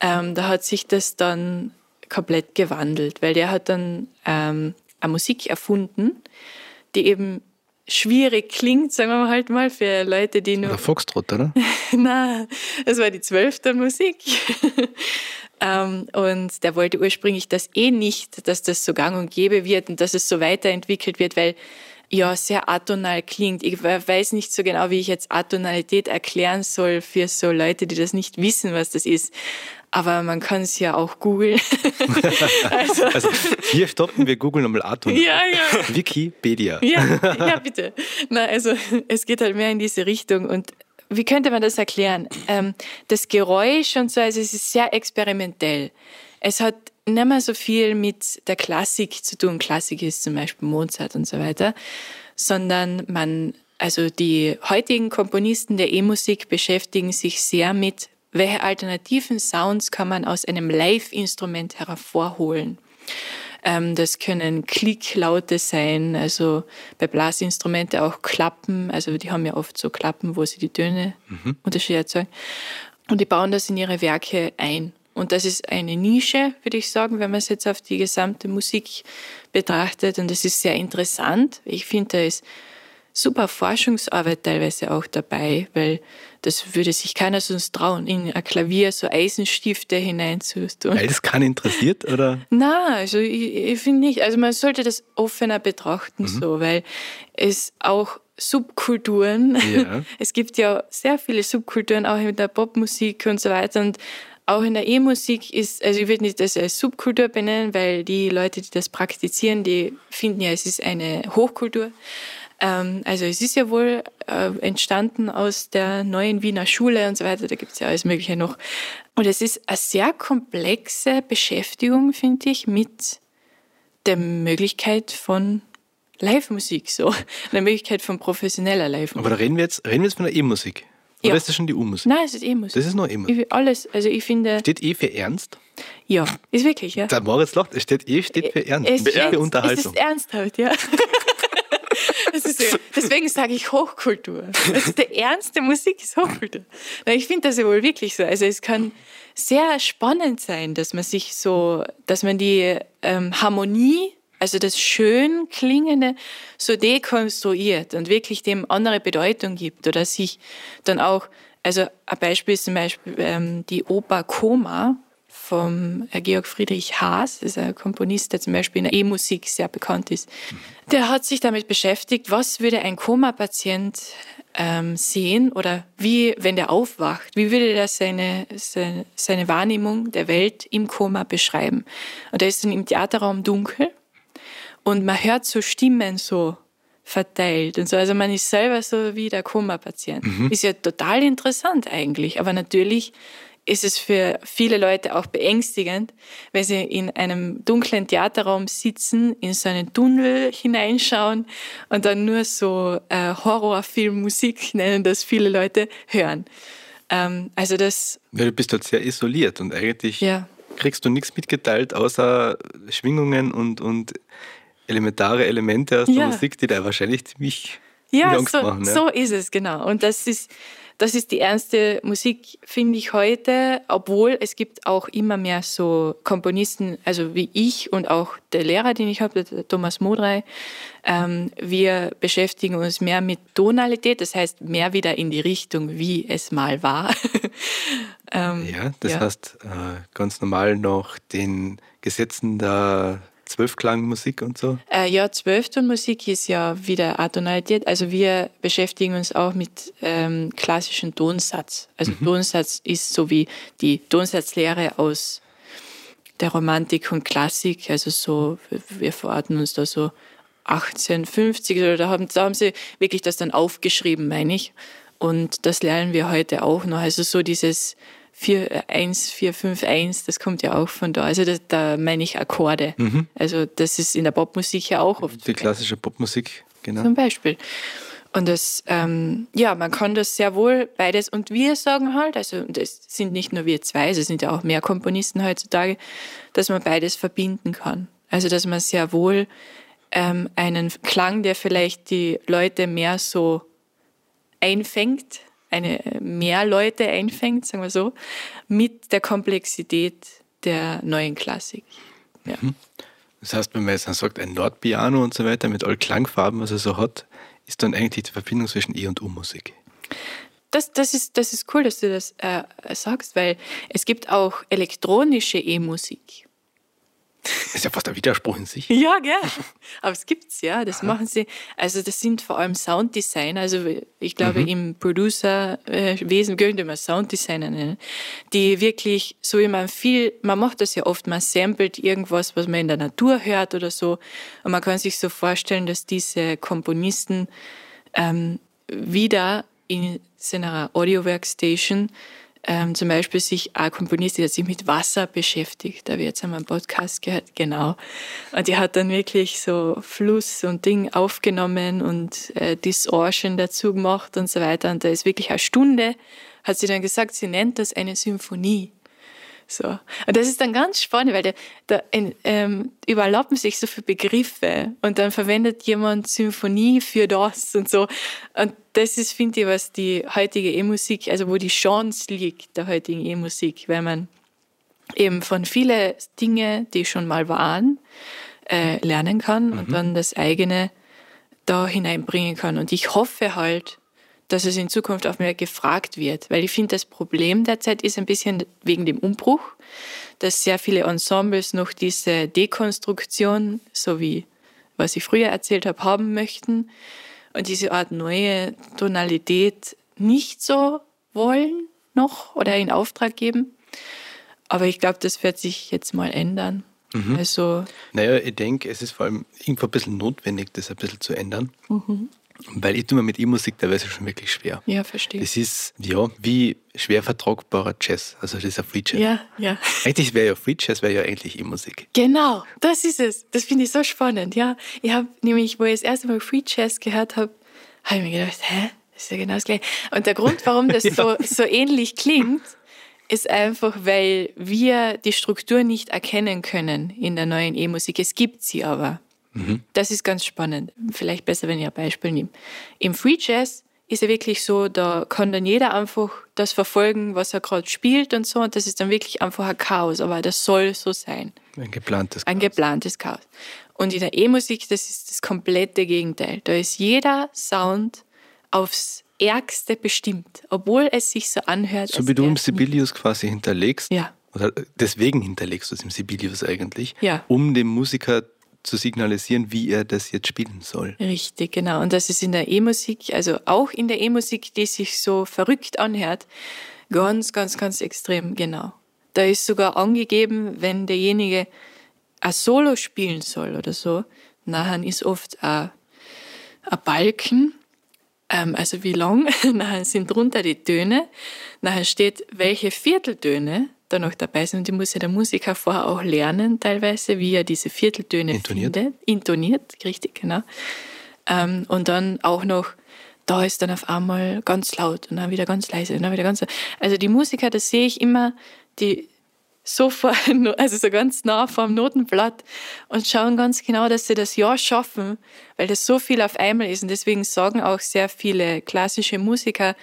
Ähm, da hat sich das dann komplett gewandelt, weil der hat dann ähm, eine Musik erfunden, die eben schwierig klingt, sagen wir halt mal, für Leute, die nur. Oder Foxtrot, oder? Na, das war die zwölfte Musik. ähm, und der wollte ursprünglich das eh nicht, dass das so gang und gäbe wird und dass es so weiterentwickelt wird, weil ja sehr atonal klingt. Ich weiß nicht so genau, wie ich jetzt Atonalität erklären soll für so Leute, die das nicht wissen, was das ist. Aber man kann es ja auch googeln. also, also, hier stoppen wir googeln nochmal Atonal. Ja, ja. Wikipedia. Ja, ja, bitte. Na, also es geht halt mehr in diese Richtung und wie könnte man das erklären? Ähm, das Geräusch und so, also es ist sehr experimentell. Es hat nicht mehr so viel mit der Klassik zu tun. Klassik ist zum Beispiel Mozart und so weiter, sondern man, also die heutigen Komponisten der E-Musik beschäftigen sich sehr mit, welche alternativen Sounds kann man aus einem Live-Instrument hervorholen. Ähm, das können Klicklaute sein, also bei Blasinstrumente auch Klappen, also die haben ja oft so Klappen, wo sie die Töne mhm. unterschiedlich erzeugen. Und die bauen das in ihre Werke ein. Und das ist eine Nische, würde ich sagen, wenn man es jetzt auf die gesamte Musik betrachtet. Und das ist sehr interessant. Ich finde, da ist super Forschungsarbeit teilweise auch dabei, weil das würde sich keiner sonst trauen, in ein Klavier so Eisenstifte hineinzutun. Weil das keinen interessiert, oder? Na, also ich, ich finde nicht. Also man sollte das offener betrachten, mhm. so, weil es auch Subkulturen, ja. es gibt ja sehr viele Subkulturen auch in der Popmusik und so weiter und auch in der E-Musik ist, also ich würde nicht das als Subkultur benennen, weil die Leute, die das praktizieren, die finden ja, es ist eine Hochkultur. Ähm, also es ist ja wohl äh, entstanden aus der neuen Wiener Schule und so weiter, da gibt es ja alles Mögliche noch. Und es ist eine sehr komplexe Beschäftigung, finde ich, mit der Möglichkeit von Live-Musik, so. Der Möglichkeit von professioneller Live-Musik. Aber da reden wir jetzt, reden wir jetzt von der E-Musik. Oder ja. ist das schon die U-Musik? Nein, es ist E-Musik. Das ist nur E-Musik. Alles, also ich finde. Steht E für Ernst? Ja, ist wirklich, ja. Der Moritz lacht, es steht E steht für Ernst. Es steht, für Unterhaltung. Es ist ernsthaft, ja. Ist, deswegen sage ich Hochkultur. Also der Ernst der Musik ist Hochkultur. Ich finde das ja wohl wirklich so. Also es kann sehr spannend sein, dass man sich so, dass man die ähm, Harmonie also das schön klingende so dekonstruiert und wirklich dem andere Bedeutung gibt oder sich dann auch, also ein Beispiel ist zum Beispiel ähm, die Oper Koma vom äh, Georg Friedrich Haas, das ist ein Komponist, der zum Beispiel in der E-Musik sehr bekannt ist. Der hat sich damit beschäftigt, was würde ein Koma-Patient ähm, sehen oder wie, wenn der aufwacht, wie würde er seine, seine, seine Wahrnehmung der Welt im Koma beschreiben? Und er ist dann im Theaterraum dunkel und man hört so Stimmen so verteilt und so. Also man ist selber so wie der Koma-Patient. Mhm. Ist ja total interessant eigentlich. Aber natürlich ist es für viele Leute auch beängstigend, wenn sie in einem dunklen Theaterraum sitzen, in so einen Tunnel hineinschauen und dann nur so äh, Horrorfilmmusik nennen das viele Leute hören. Ähm, also das. Ja, du bist halt sehr isoliert und eigentlich ja. kriegst du nichts mitgeteilt außer Schwingungen und, und elementare Elemente aus der Musik, die da wahrscheinlich ziemlich ja, Angst so, machen. Ja, so ist es, genau. Und das ist, das ist die ernste Musik, finde ich heute, obwohl es gibt auch immer mehr so Komponisten, also wie ich und auch der Lehrer, den ich habe, der Thomas Modrey. Ähm, wir beschäftigen uns mehr mit Tonalität, das heißt mehr wieder in die Richtung, wie es mal war. ähm, ja, das ja. heißt äh, ganz normal noch den Gesetzen der Zwölfklangmusik und so? Äh, ja, Zwölftonmusik ist ja wieder Atonalität. Also wir beschäftigen uns auch mit ähm, klassischen Tonsatz. Also mhm. Tonsatz ist so wie die Tonsatzlehre aus der Romantik und Klassik. Also so, wir verorten uns da so 1850 oder da haben, da haben sie wirklich das dann aufgeschrieben, meine ich. Und das lernen wir heute auch noch. Also so dieses 4, 1, 4, 5, 1, das kommt ja auch von da. Also das, da meine ich Akkorde. Mhm. Also das ist in der Popmusik ja auch oft. Die klassische Popmusik genau. zum Beispiel. Und das, ähm, ja, man kann das sehr wohl beides. Und wir sagen halt, also das sind nicht nur wir zwei, es sind ja auch mehr Komponisten heutzutage, dass man beides verbinden kann. Also dass man sehr wohl ähm, einen Klang, der vielleicht die Leute mehr so einfängt, eine mehr Leute einfängt, sagen wir so, mit der Komplexität der neuen Klassik. Ja. Das heißt, wenn man jetzt dann sagt, ein Nordpiano und so weiter mit all Klangfarben, was er so hat, ist dann eigentlich die Verbindung zwischen E- und U-Musik. Das, das, ist, das ist cool, dass du das äh, sagst, weil es gibt auch elektronische E-Musik. Das ist ja fast ein Widerspruch in sich. Ja, gell. Aber es gibt's, ja. Das machen sie. Also das sind vor allem Sounddesigner. Also ich glaube, Mhm. im Producerwesen könnte man Sounddesigner nennen, die wirklich, so wie man viel, man macht das ja oft, man samplet irgendwas, was man in der Natur hört oder so. Und man kann sich so vorstellen, dass diese Komponisten ähm, wieder in seiner Audio-Workstation ähm, zum Beispiel sich ein Komponist, der sich mit Wasser beschäftigt. Da habe ich jetzt einmal einen Podcast gehört, genau. Und die hat dann wirklich so Fluss und Ding aufgenommen und äh, Distortion dazu gemacht und so weiter. Und da ist wirklich eine Stunde, hat sie dann gesagt, sie nennt das eine Symphonie. So. Und das ist dann ganz spannend, weil da, da ähm, überlappen sich so viele Begriffe und dann verwendet jemand Symphonie für das und so. Und das ist, finde ich, was die heutige E-Musik, also wo die Chance liegt der heutigen E-Musik, weil man eben von vielen Dingen, die schon mal waren, äh, lernen kann mhm. und dann das eigene da hineinbringen kann. Und ich hoffe halt, dass es in Zukunft auch mehr gefragt wird. Weil ich finde, das Problem derzeit ist ein bisschen wegen dem Umbruch, dass sehr viele Ensembles noch diese Dekonstruktion, so wie was ich früher erzählt habe, haben möchten und diese Art neue Tonalität nicht so wollen noch oder in Auftrag geben. Aber ich glaube, das wird sich jetzt mal ändern. Mhm. Also, naja, ich denke, es ist vor allem irgendwo ein bisschen notwendig, das ein bisschen zu ändern. Mhm. Weil ich tue mir mit E-Musik teilweise schon wirklich schwer. Ja, verstehe. Das ist, ja, wie schwer vertragbarer Jazz. Also das ist ein Free Jazz. Ja, ja. Eigentlich wäre ja Free Jazz, wäre ja eigentlich E-Musik. Genau, das ist es. Das finde ich so spannend, ja. Ich habe nämlich, wo ich das erste Mal Free Jazz gehört habe, habe ich mir gedacht, hä? Das ist ja genau das Gleiche. Und der Grund, warum das ja. so, so ähnlich klingt, ist einfach, weil wir die Struktur nicht erkennen können in der neuen E-Musik. Es gibt sie aber. Mhm. Das ist ganz spannend. Vielleicht besser, wenn ich ein Beispiel nehme. Im Free Jazz ist ja wirklich so, da kann dann jeder einfach das verfolgen, was er gerade spielt und so. Und das ist dann wirklich einfach ein Chaos, aber das soll so sein. Ein geplantes Chaos. Ein geplantes Chaos. Und in der E-Musik, das ist das komplette Gegenteil. Da ist jeder Sound aufs Ärgste bestimmt, obwohl es sich so anhört. So wie du im Sibelius quasi hinterlegst. Ja. Oder deswegen hinterlegst du es im Sibelius eigentlich. Ja. Um dem Musiker zu signalisieren, wie er das jetzt spielen soll. Richtig, genau. Und das ist in der E-Musik, also auch in der E-Musik, die sich so verrückt anhört, ganz, ganz, ganz extrem, genau. Da ist sogar angegeben, wenn derjenige ein Solo spielen soll oder so, nachher ist oft ein, ein Balken, ähm, also wie lang, nachher sind drunter die Töne, nachher steht, welche Vierteltöne da noch dabei sind. Und die muss ja der Musiker vorher auch lernen, teilweise, wie er diese Vierteltöne Intoniert. findet. Intoniert, richtig, genau. Ähm, und dann auch noch, da ist dann auf einmal ganz laut und dann wieder ganz leise und dann wieder ganz laut. Also die Musiker, das sehe ich immer, die so vor, also so ganz nah vor dem Notenblatt und schauen ganz genau, dass sie das Ja schaffen, weil das so viel auf einmal ist. Und deswegen sagen auch sehr viele klassische Musiker,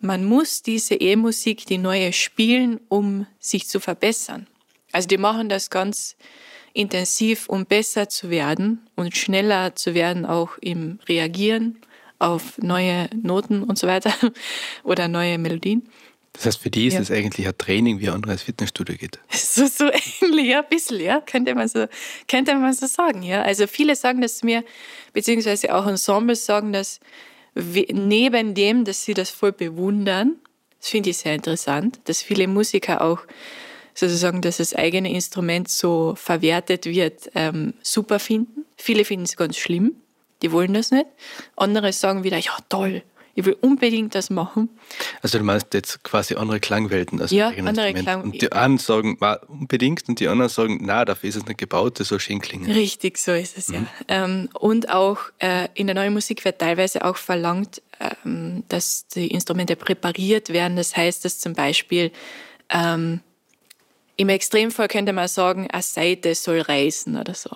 man muss diese E-Musik, die neue, spielen, um sich zu verbessern. Also die machen das ganz intensiv, um besser zu werden und schneller zu werden, auch im Reagieren auf neue Noten und so weiter oder neue Melodien. Das heißt, für die ist es ja. eigentlich ein Training, wie ein anderes Fitnessstudio geht. So, so ähnlich, ja, ein bisschen, ja, könnte man so, könnte man so sagen, ja. Also viele sagen das mir, beziehungsweise auch Ensembles sagen das, neben dem, dass sie das voll bewundern, das finde ich sehr interessant, dass viele Musiker auch sozusagen, dass das eigene Instrument so verwertet wird, ähm, super finden. Viele finden es ganz schlimm, die wollen das nicht. Andere sagen wieder, ja toll, Ich will unbedingt das machen. Also du meinst jetzt quasi andere Klangwelten als Ja, andere Instrument. Klang- Und die einen sagen "Ma, unbedingt und die anderen sagen, na, dafür ist es nicht gebaut, das soll schön klingen. Richtig, so ist es ja. Ähm, und auch äh, in der neuen Musik wird teilweise auch verlangt, ähm, dass die Instrumente präpariert werden. Das heißt, dass zum Beispiel ähm, im Extremfall könnte man sagen, eine Seite soll reißen oder so.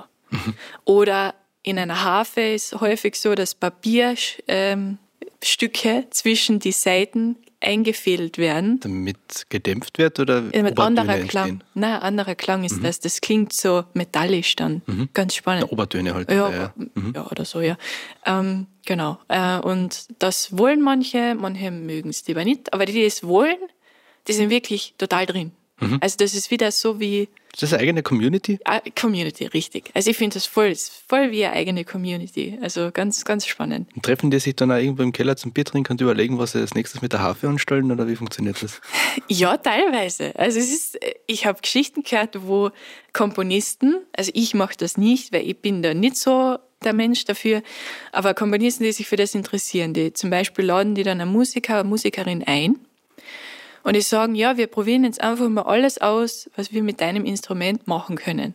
Oder in einer Harfe ist häufig so, dass Papierstücke ähm, Stücke zwischen die Seiten eingefädelt werden. Damit gedämpft wird oder Ja, mit anderer entstehen? Klang. Nein, anderer Klang ist das. Das klingt so metallisch dann. Ganz spannend. Ja, Obertöne halt. Ja, ja. ja, oder so, ja. Ähm, genau. Äh, und das wollen manche, manche mögen es lieber nicht, aber die, die es wollen, die sind wirklich total drin. Also das ist wieder so wie Ist das eine eigene Community? ah, Community, richtig. Also ich finde das voll, voll wie eine eigene Community. Also ganz, ganz spannend. Und treffen die sich dann auch irgendwo im Keller zum Bier trinken und überlegen, was sie als nächstes mit der Harfe anstellen oder wie funktioniert das? Ja, teilweise. Also es ist, ich habe Geschichten gehört, wo Komponisten, also ich mache das nicht, weil ich bin da nicht so der Mensch dafür, aber Komponisten, die sich für das interessieren, die zum Beispiel laden die dann einen Musiker, eine Musikerin ein und die sagen, ja, wir probieren jetzt einfach mal alles aus, was wir mit deinem Instrument machen können.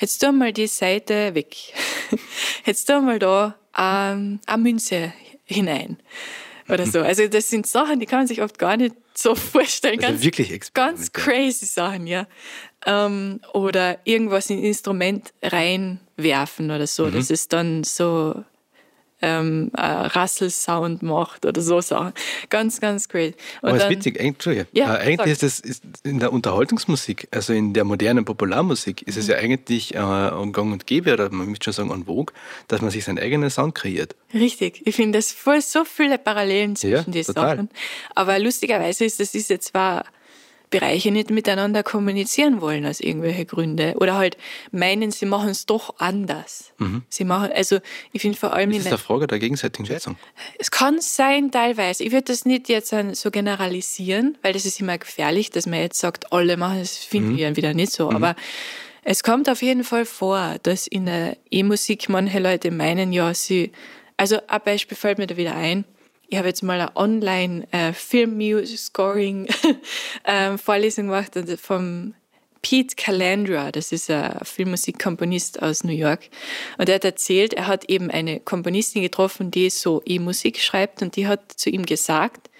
Jetzt tu mal die Seite weg. Jetzt tu mal da ähm, eine Münze hinein. Oder so. Also das sind Sachen, die kann man sich oft gar nicht so vorstellen. Also ganz, wirklich ganz crazy Sachen, ja. Ähm, oder irgendwas in ein Instrument reinwerfen oder so. dass es dann so ähm, äh, Rasselsound macht oder so Sachen. Ganz, ganz great. Und Aber es ist witzig, eigentlich, Entschuldige. Ja, äh, eigentlich ist das ist in der Unterhaltungsmusik, also in der modernen Popularmusik, ist Mhm. es ja eigentlich äh, an Gang und Gäbe oder man müsste schon sagen an Vogue, dass man sich seinen eigenen Sound kreiert. Richtig. Ich finde das voll so viele Parallelen zwischen Ja, den total. Sachen. Aber lustigerweise ist das ist jetzt zwar Bereiche nicht miteinander kommunizieren wollen aus irgendwelche Gründe oder halt meinen, sie machen es doch anders. Sie machen, also ich finde vor allem Das in ist der, eine Frage der gegenseitigen Schätzung. es kann sein teilweise. Ich würde das nicht jetzt so generalisieren, weil das ist immer gefährlich, dass man jetzt sagt, alle machen das, finden wir wieder nicht so. Aber es kommt auf jeden Fall vor, dass in der E-Musik manche Leute meinen, ja, sie, also ein Beispiel fällt mir da wieder ein. Ich habe jetzt mal eine online äh, Film-Scoring-Vorlesung gemacht und vom Pete Calandra, das ist ein Filmmusikkomponist aus New York. Und er hat erzählt, er hat eben eine Komponistin getroffen, die so E-Musik schreibt und die hat zu ihm gesagt,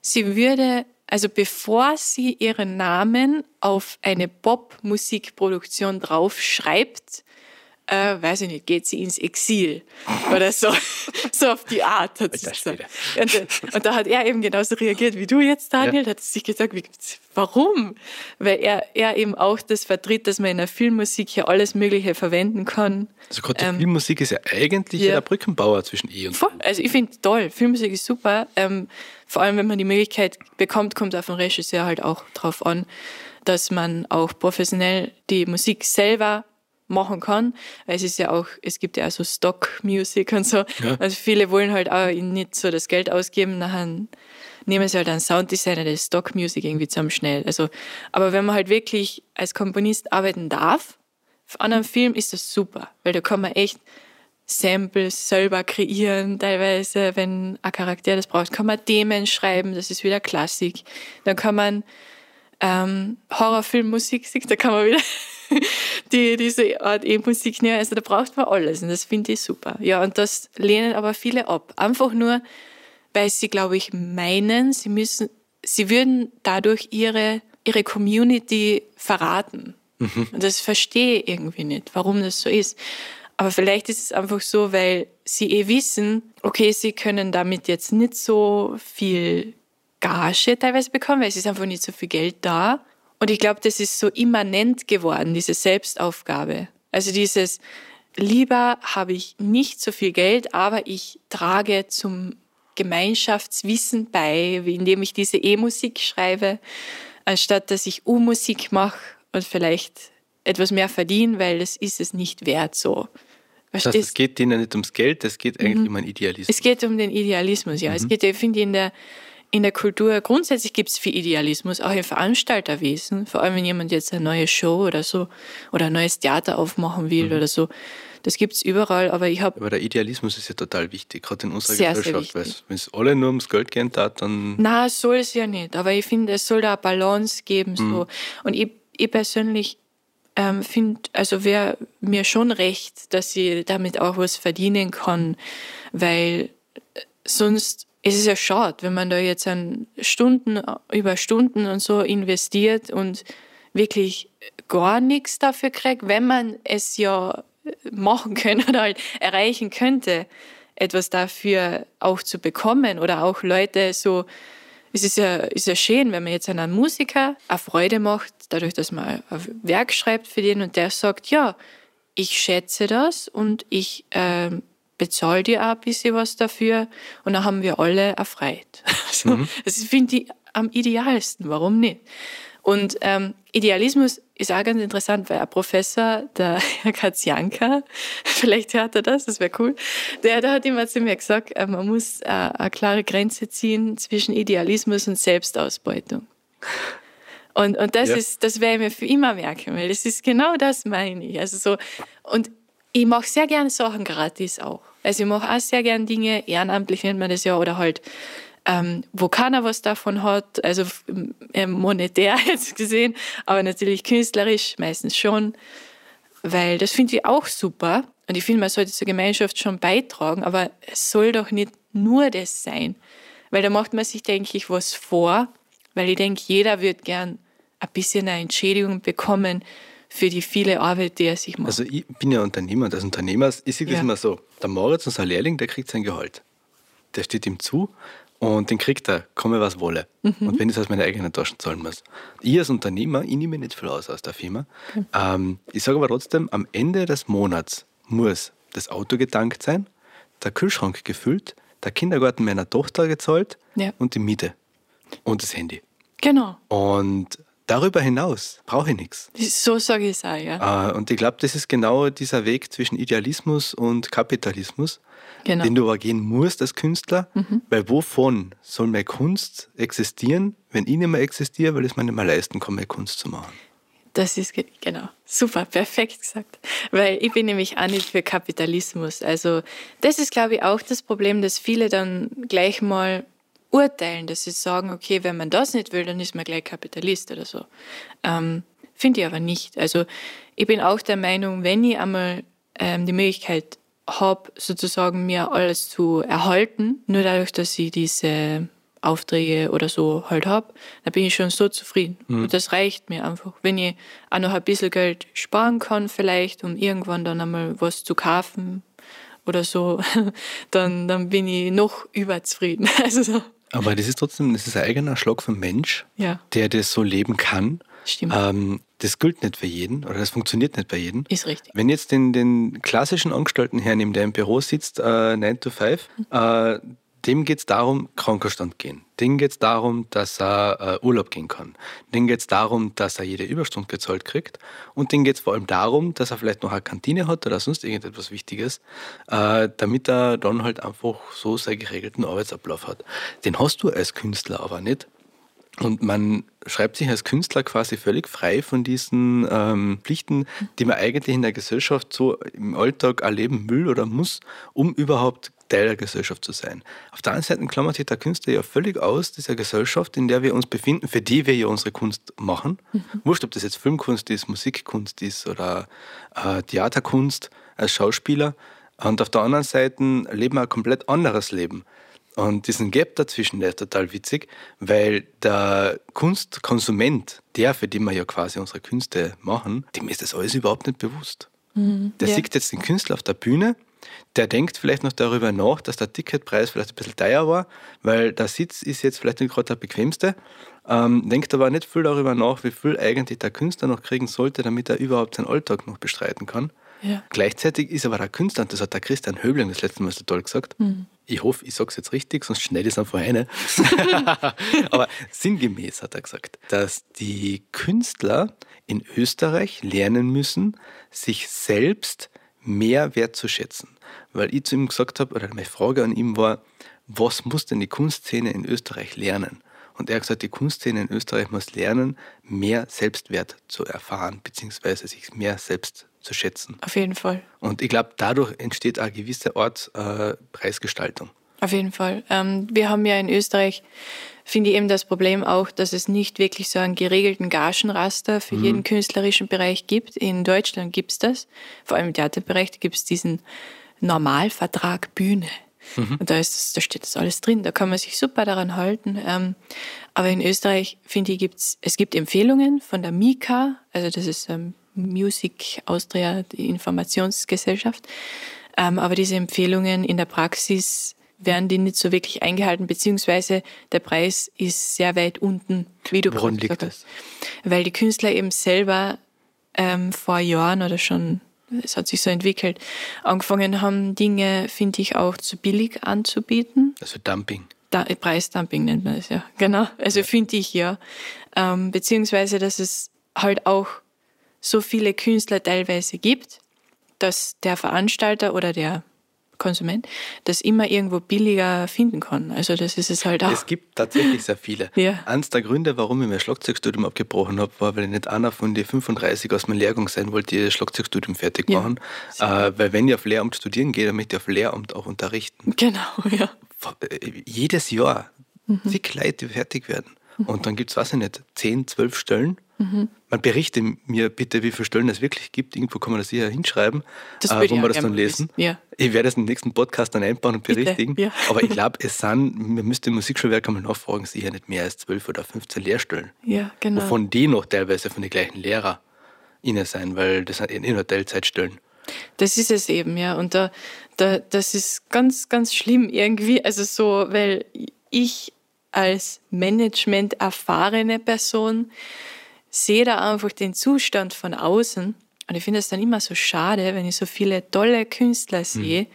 sie würde, also bevor sie ihren Namen auf eine Pop-Musikproduktion draufschreibt, äh, weiß ich nicht, geht sie ins Exil oder so. so auf die Art hat sie Alter gesagt. Und, da- und da hat er eben genauso reagiert wie du jetzt, Daniel. Da hat sich gesagt, wie, warum? Weil er, er eben auch das vertritt, dass man in der Filmmusik ja alles Mögliche verwenden kann. Also gerade die Ähm, Filmmusik ist ja eigentlich ja. der Brückenbauer zwischen E und Voll. Also ich finde toll, Filmmusik ist super. Ähm, vor allem, wenn man die Möglichkeit bekommt, kommt auf den Regisseur halt auch drauf an, dass man auch professionell die Musik selber machen kann. Es ist ja auch, es gibt ja auch so Stock-Music und so. Ja. Also viele wollen halt auch nicht so das Geld ausgeben, nachher nehmen sie halt einen Sounddesigner, der Stock-Music irgendwie zusammenschnellt. Also, aber wenn man halt wirklich als Komponist arbeiten darf, an einem Film ist das super, weil da kann man echt Samples selber kreieren, teilweise, wenn ein Charakter das braucht, kann man Themen schreiben, das ist wieder Klassik. Dann kann man ähm, Horrorfilmmusik, da kann man wieder die, diese Art E-Musik nehmen. Also da braucht man alles und das finde ich super. Ja, und das lehnen aber viele ab. Einfach nur, weil sie, glaube ich, meinen, sie müssen, sie würden dadurch ihre, ihre Community verraten. Und das verstehe ich irgendwie nicht, warum das so ist. Aber vielleicht ist es einfach so, weil sie eh wissen, okay, sie können damit jetzt nicht so viel Gage teilweise bekommen, weil es ist einfach nicht so viel Geld da. Und ich glaube, das ist so immanent geworden, diese Selbstaufgabe. Also dieses, lieber habe ich nicht so viel Geld, aber ich trage zum Gemeinschaftswissen bei, indem ich diese E-Musik schreibe, anstatt dass ich U-Musik mache und vielleicht etwas mehr verdiene, weil das ist es nicht wert so. Das heißt, es Verstehst? geht denen nicht ums Geld, es geht eigentlich um einen Idealismus. Es geht um den Idealismus, ja. Es geht, ich finde, in der, in der Kultur grundsätzlich gibt es viel Idealismus, auch im Veranstalterwesen, vor allem wenn jemand jetzt eine neue Show oder so oder ein neues Theater aufmachen will mhm. oder so. Das gibt es überall, aber ich habe. Aber der Idealismus ist ja total wichtig, gerade in unserer sehr, Gesellschaft, weil wenn es alle nur ums Geld gehen hat, dann. Na, soll es ja nicht. Aber ich finde, es soll da eine Balance geben. So. Mhm. Und ich, ich persönlich ähm, finde, also wäre mir schon recht, dass ich damit auch was verdienen kann, weil äh, sonst ist es ja schade, wenn man da jetzt an Stunden über Stunden und so investiert und wirklich gar nichts dafür kriegt, wenn man es ja machen könnte oder halt erreichen könnte, etwas dafür auch zu bekommen oder auch Leute so es ist ja, ist ja schön, wenn man jetzt einen Musiker eine Freude macht, dadurch, dass man ein Werk schreibt für den und der sagt, ja, ich schätze das und ich äh, bezahle dir auch ein bisschen was dafür und dann haben wir alle erfreut. Also, mhm. Das finde ich am idealsten, warum nicht? Und ähm, Idealismus ist auch ganz interessant, weil ein Professor, der Herr Katzianka, vielleicht hört er das, das wäre cool, der, der hat immer zu mir gesagt, äh, man muss äh, eine klare Grenze ziehen zwischen Idealismus und Selbstausbeutung. Und, und das, ja. ist, das werde ich mir für immer merken, weil das ist genau das meine ich. Also so, und ich mache sehr gerne Sachen gratis auch. Also ich mache auch sehr gerne Dinge, ehrenamtlich nennt man das ja, oder halt ähm, wo keiner was davon hat, also äh, monetär jetzt gesehen, aber natürlich künstlerisch meistens schon, weil das finde ich auch super. Und ich finde, man sollte zur Gemeinschaft schon beitragen, aber es soll doch nicht nur das sein, weil da macht man sich, denke ich, was vor, weil ich denke, jeder wird gern ein bisschen eine Entschädigung bekommen für die viele Arbeit, die er sich macht. Also ich bin ja Unternehmer und als Unternehmer ist es ja. immer so, der Moritz, unser Lehrling, der kriegt sein Gehalt. Der steht ihm zu und den kriegt er, komme was wolle. Mhm. Und wenn ich es aus meiner eigenen Taschen zahlen muss. Ich als Unternehmer, ich nehme nicht viel aus aus der Firma. Mhm. Ähm, ich sage aber trotzdem, am Ende des Monats muss das Auto getankt sein, der Kühlschrank gefüllt, der Kindergarten meiner Tochter gezahlt ja. und die Miete. Und das Handy. Genau. Und darüber hinaus brauche ich nichts. So sage ich es auch, ja. Äh, und ich glaube, das ist genau dieser Weg zwischen Idealismus und Kapitalismus genau. den du aber gehen musst als Künstler, mhm. weil wovon soll meine Kunst existieren, wenn ich nicht mehr existiere, weil ich es mir nicht mehr leisten kann, meine Kunst zu machen. Das ist genau super, perfekt gesagt. Weil ich bin nämlich auch nicht für Kapitalismus. Also das ist, glaube ich, auch das Problem, dass viele dann gleich mal urteilen, dass sie sagen, okay, wenn man das nicht will, dann ist man gleich Kapitalist oder so. Ähm, Finde ich aber nicht. Also ich bin auch der Meinung, wenn ich einmal ähm, die Möglichkeit habe, sozusagen mir alles zu erhalten, nur dadurch, dass ich diese Aufträge oder so halt habe, da bin ich schon so zufrieden. Mhm. Und das reicht mir einfach. Wenn ich auch noch ein bisschen Geld sparen kann, vielleicht, um irgendwann dann einmal was zu kaufen oder so, dann, dann bin ich noch überzufrieden. Also so. Aber das ist trotzdem, das ist ein eigener Schlag vom Mensch, ja. der das so leben kann. Stimmt. Ähm, das gilt nicht für jeden oder das funktioniert nicht bei jedem. Ist richtig. Wenn jetzt den, den klassischen Angestellten hernimmt, der im Büro sitzt, äh, 9 to 5, mhm. äh, dem geht es darum, Krankenstand gehen. Dem geht es darum, dass er äh, Urlaub gehen kann. Dem geht es darum, dass er jede Überstunde gezahlt kriegt. Und dem geht es vor allem darum, dass er vielleicht noch eine Kantine hat oder sonst irgendetwas Wichtiges, äh, damit er dann halt einfach so seinen geregelten Arbeitsablauf hat. Den hast du als Künstler aber nicht. Und man schreibt sich als Künstler quasi völlig frei von diesen ähm, Pflichten, die man eigentlich in der Gesellschaft so im Alltag erleben will oder muss, um überhaupt Teil der Gesellschaft zu sein. Auf der anderen Seite klammert sich der Künstler ja völlig aus dieser Gesellschaft, in der wir uns befinden, für die wir ja unsere Kunst machen. Mhm. Wurscht, ob das jetzt Filmkunst ist, Musikkunst ist oder äh, Theaterkunst als Schauspieler. Und auf der anderen Seite leben wir ein komplett anderes Leben. Und diesen Gap dazwischen, der ist total witzig, weil der Kunstkonsument, der, für den wir ja quasi unsere Künste machen, dem ist das alles überhaupt nicht bewusst. Mhm, der ja. sieht jetzt den Künstler auf der Bühne, der denkt vielleicht noch darüber nach, dass der Ticketpreis vielleicht ein bisschen teuer war, weil der Sitz ist jetzt vielleicht nicht gerade der bequemste, ähm, denkt aber nicht viel darüber nach, wie viel eigentlich der Künstler noch kriegen sollte, damit er überhaupt seinen Alltag noch bestreiten kann. Ja. Gleichzeitig ist aber der Künstler, und das hat der Christian Höbling das letzte Mal so toll gesagt, mhm. ich hoffe, ich sage es jetzt richtig, sonst schneide ich es einfach eine. aber sinngemäß hat er gesagt, dass die Künstler in Österreich lernen müssen, sich selbst mehr wertzuschätzen. Weil ich zu ihm gesagt habe, oder meine Frage an ihm war, was muss denn die Kunstszene in Österreich lernen? Und er hat gesagt, die Kunstszene in Österreich muss lernen, mehr Selbstwert zu erfahren, beziehungsweise sich mehr selbst zu schätzen. Auf jeden Fall. Und ich glaube, dadurch entsteht eine gewisse Art äh, Preisgestaltung. Auf jeden Fall. Ähm, wir haben ja in Österreich, finde ich eben das Problem auch, dass es nicht wirklich so einen geregelten Gagenraster für mhm. jeden künstlerischen Bereich gibt. In Deutschland gibt es das. Vor allem im Theaterbereich gibt es diesen Normalvertrag Bühne. Mhm. Und da, ist das, da steht das alles drin. Da kann man sich super daran halten. Ähm, aber in Österreich, finde ich, gibt's, es gibt Empfehlungen von der MIKA, also das ist ähm, Music Austria, die Informationsgesellschaft. Ähm, aber diese Empfehlungen in der Praxis werden die nicht so wirklich eingehalten, beziehungsweise der Preis ist sehr weit unten, wie du Woran liegt das? Weil die Künstler eben selber ähm, vor Jahren oder schon, es hat sich so entwickelt, angefangen haben, Dinge, finde ich, auch zu billig anzubieten. Also Dumping. Da, Preisdumping nennt man es ja, genau. Also ja. finde ich ja. Ähm, beziehungsweise, dass es halt auch so viele Künstler teilweise gibt, dass der Veranstalter oder der Konsument das immer irgendwo billiger finden kann. Also das ist es halt auch. Es gibt tatsächlich sehr viele. ja. Eins der Gründe, warum ich mein Schlagzeugstudium abgebrochen habe, war, weil ich nicht einer von den 35 aus meinem Lehrgang sein wollte, die das Schlagzeugstudium fertig ja. machen. Äh, weil wenn ich auf Lehramt studieren gehe, dann möchte ich auf Lehramt auch unterrichten. Genau, ja. Äh, jedes Jahr mhm. zig Leute, fertig werden. Mhm. Und dann gibt es, weiß ich nicht, 10, 12 Stellen Mhm. Man berichte mir bitte, wie viele Stellen es wirklich gibt. Irgendwo kann man das hier hinschreiben, das äh, wo wir das dann lesen. Ja. Ich werde es im nächsten Podcast dann einbauen und berichtigen. Ja. Aber ich glaube, es sind, man müsste im Musikschulwerk einmal nachfragen, sicher nicht mehr als 12 oder 15 Lehrstellen. Ja, genau. Wovon die noch teilweise von den gleichen Lehrern inne sein, weil das sind eh nur Teilzeitstellen. Das ist es eben, ja. Und da, da, das ist ganz, ganz schlimm irgendwie. Also so, weil ich als Management erfahrene Person sehe da einfach den Zustand von außen. Und ich finde es dann immer so schade, wenn ich so viele tolle Künstler sehe, mhm.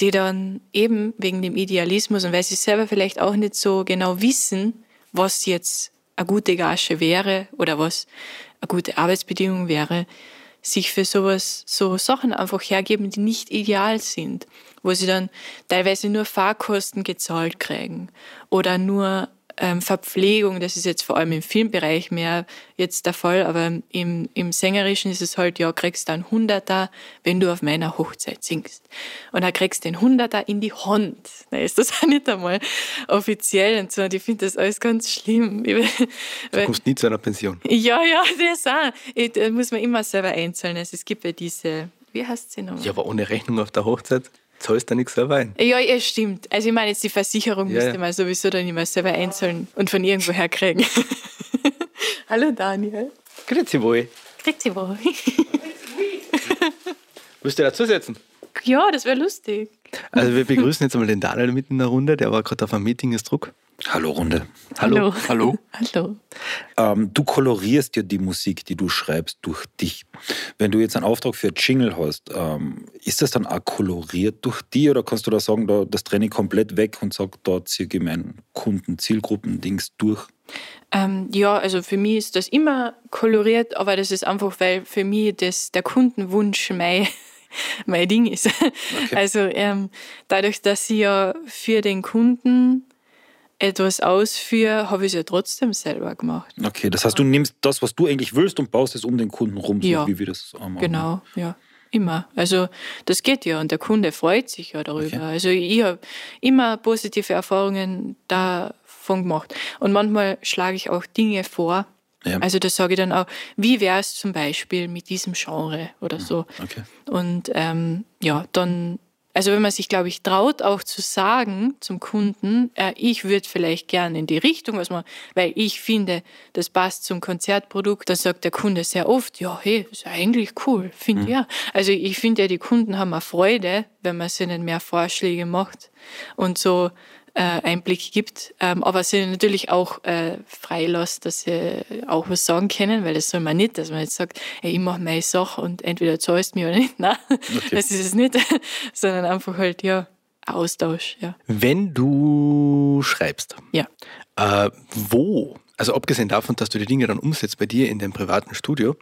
die dann eben wegen dem Idealismus und weil sie selber vielleicht auch nicht so genau wissen, was jetzt eine gute Gage wäre oder was eine gute Arbeitsbedingung wäre, sich für sowas, so Sachen einfach hergeben, die nicht ideal sind, wo sie dann teilweise nur Fahrkosten gezahlt kriegen oder nur ähm, Verpflegung, das ist jetzt vor allem im Filmbereich mehr jetzt der Fall, aber im, im Sängerischen ist es halt, ja, kriegst du einen Hunderter, wenn du auf meiner Hochzeit singst. Und dann kriegst du den Hunderter in die Hand. Da ist das auch nicht einmal offiziell und so. Und ich finde das alles ganz schlimm. Du kommst nie zu einer Pension. Ja, ja, das auch. Da muss man immer selber einzahlen. Also es gibt ja diese, wie heißt sie nochmal? Ja, aber ohne Rechnung auf der Hochzeit? Zahlst du nichts selber ein. Ja, ja, stimmt. Also ich meine, jetzt die Versicherung ja, müsste man sowieso dann immer selber einzahlen und von irgendwo her kriegen. Hallo Daniel. Grüezi wohl. Grüezi wohl. Willst du dazusetzen? Ja, das wäre lustig. Also wir begrüßen jetzt einmal den Daniel mitten in der Runde, der war gerade auf einem Meeting, ist Druck. Hallo Runde. Hallo. Hallo. Hallo. Ähm, du kolorierst ja die Musik, die du schreibst, durch dich. Wenn du jetzt einen Auftrag für Jingle hast, ähm, ist das dann auch koloriert durch dich oder kannst du da sagen, da, das trenne ich komplett weg und sage, da ziehe ich meinen Kunden, Zielgruppen-Dings durch? Ähm, ja, also für mich ist das immer koloriert, aber das ist einfach, weil für mich das, der Kundenwunsch mein mein Ding ist. Okay. Also ähm, dadurch, dass ich ja für den Kunden etwas ausführe, habe ich es ja trotzdem selber gemacht. Okay, das heißt, du nimmst das, was du eigentlich willst und baust es um den Kunden rum, so ja, wie wir das machen. Genau, ja. Immer. Also das geht ja und der Kunde freut sich ja darüber. Okay. Also ich habe immer positive Erfahrungen davon gemacht. Und manchmal schlage ich auch Dinge vor. Ja. Also das sage ich dann auch, wie wäre es zum Beispiel mit diesem Genre oder so. Okay. Und ähm, ja, dann also wenn man sich, glaube ich, traut, auch zu sagen zum Kunden, äh, ich würde vielleicht gerne in die Richtung was machen, weil ich finde, das passt zum Konzertprodukt, dann sagt der Kunde sehr oft, ja, hey, ist eigentlich cool, finde mhm. ja. Also ich finde ja, die Kunden haben eine Freude, wenn man ihnen mehr Vorschläge macht und so äh, Einblick gibt, ähm, aber sie natürlich auch äh, freilässt, dass sie auch was sagen können, weil das soll man nicht, dass man jetzt sagt, ey, ich mache meine Sache und entweder zahlst du mir oder nicht. Nein, okay. das ist es nicht, sondern einfach halt, ja, Austausch, ja. Wenn du schreibst, ja. Äh, wo Also abgesehen davon, dass du die Dinge dann umsetzt bei dir in deinem privaten Studio,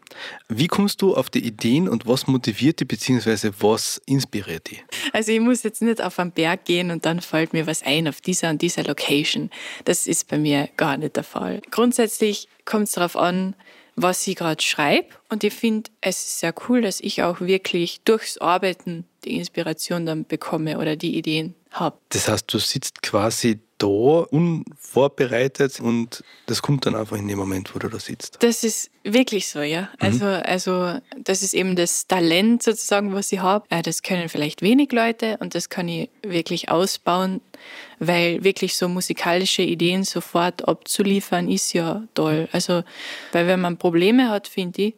wie kommst du auf die Ideen und was motiviert dich beziehungsweise was inspiriert dich? Also ich muss jetzt nicht auf einen Berg gehen und dann fällt mir was ein auf dieser und dieser Location. Das ist bei mir gar nicht der Fall. Grundsätzlich kommt es darauf an, was ich gerade schreibe. Und ich finde es sehr cool, dass ich auch wirklich durchs Arbeiten die Inspiration dann bekomme oder die Ideen habe. Das heißt, du sitzt quasi da unvorbereitet und das kommt dann einfach in dem Moment, wo du da sitzt. Das ist wirklich so, ja. Also, mhm. also das ist eben das Talent sozusagen, was ich habe. Das können vielleicht wenig Leute und das kann ich wirklich ausbauen, weil wirklich so musikalische Ideen sofort abzuliefern ist ja toll. Also, weil wenn man Probleme hat, finde ich,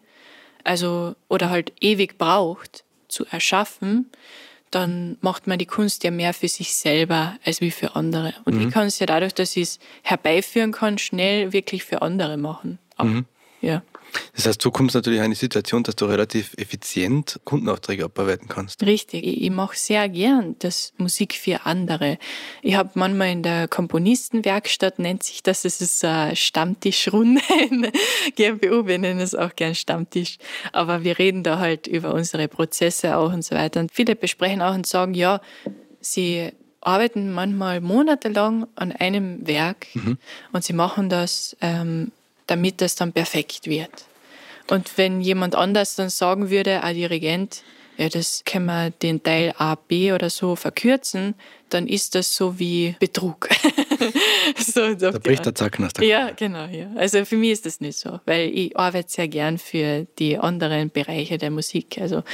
also, oder halt ewig braucht zu erschaffen, dann macht man die Kunst ja mehr für sich selber als wie für andere. Und mhm. ich kann es ja dadurch, dass ich es herbeiführen kann, schnell wirklich für andere machen. Auch, mhm. Ja. Das heißt, du kommst natürlich in eine Situation, dass du relativ effizient Kundenaufträge abarbeiten kannst. Richtig. Ich, ich mache sehr gern das Musik für andere. Ich habe manchmal in der Komponistenwerkstatt, nennt sich das, das ist eine Stammtischrunde in GmbU. Wir nennen es auch gern Stammtisch. Aber wir reden da halt über unsere Prozesse auch und so weiter. Und viele besprechen auch und sagen, ja, sie arbeiten manchmal monatelang an einem Werk mhm. und sie machen das ähm, damit das dann perfekt wird. Und wenn jemand anders dann sagen würde, ein Dirigent, ja, das können wir den Teil A, B oder so verkürzen, dann ist das so wie Betrug. so, da bricht der Zacken aus der Ja, genau. Ja. Also für mich ist das nicht so, weil ich arbeite sehr gern für die anderen Bereiche der Musik. Also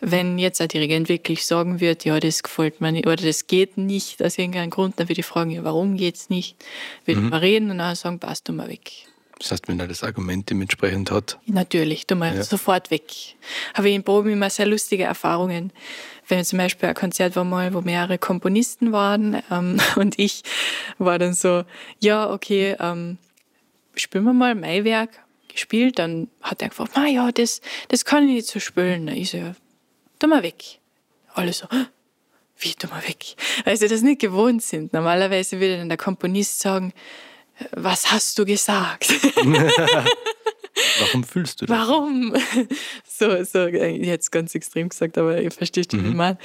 wenn jetzt ein Dirigent wirklich sagen wird, ja, das gefällt mir nicht oder das geht nicht aus irgendeinem Grund, dann würde ich fragen, ja, warum geht's nicht? Würde mhm. mal reden und dann sagen, passt du mal weg. Das heißt, wenn er das Argument dementsprechend hat. Natürlich, du mal ja. sofort weg. Habe ich in Proben immer sehr lustige Erfahrungen. Wenn zum Beispiel ein Konzert war mal, wo mehrere Komponisten waren ähm, und ich war dann so, ja, okay, ähm, spielen wir mal mein Werk. Gespielt, dann hat er gefragt, ja, das, das kann ich nicht so spielen. Ich so, ja, tu mal weg. Alle so, wie, tu mal weg. Weil sie das nicht gewohnt sind. Normalerweise würde dann der Komponist sagen, was hast du gesagt? Warum fühlst du das? Warum? So, so jetzt ganz extrem gesagt, aber ihr versteht schon, mhm. man.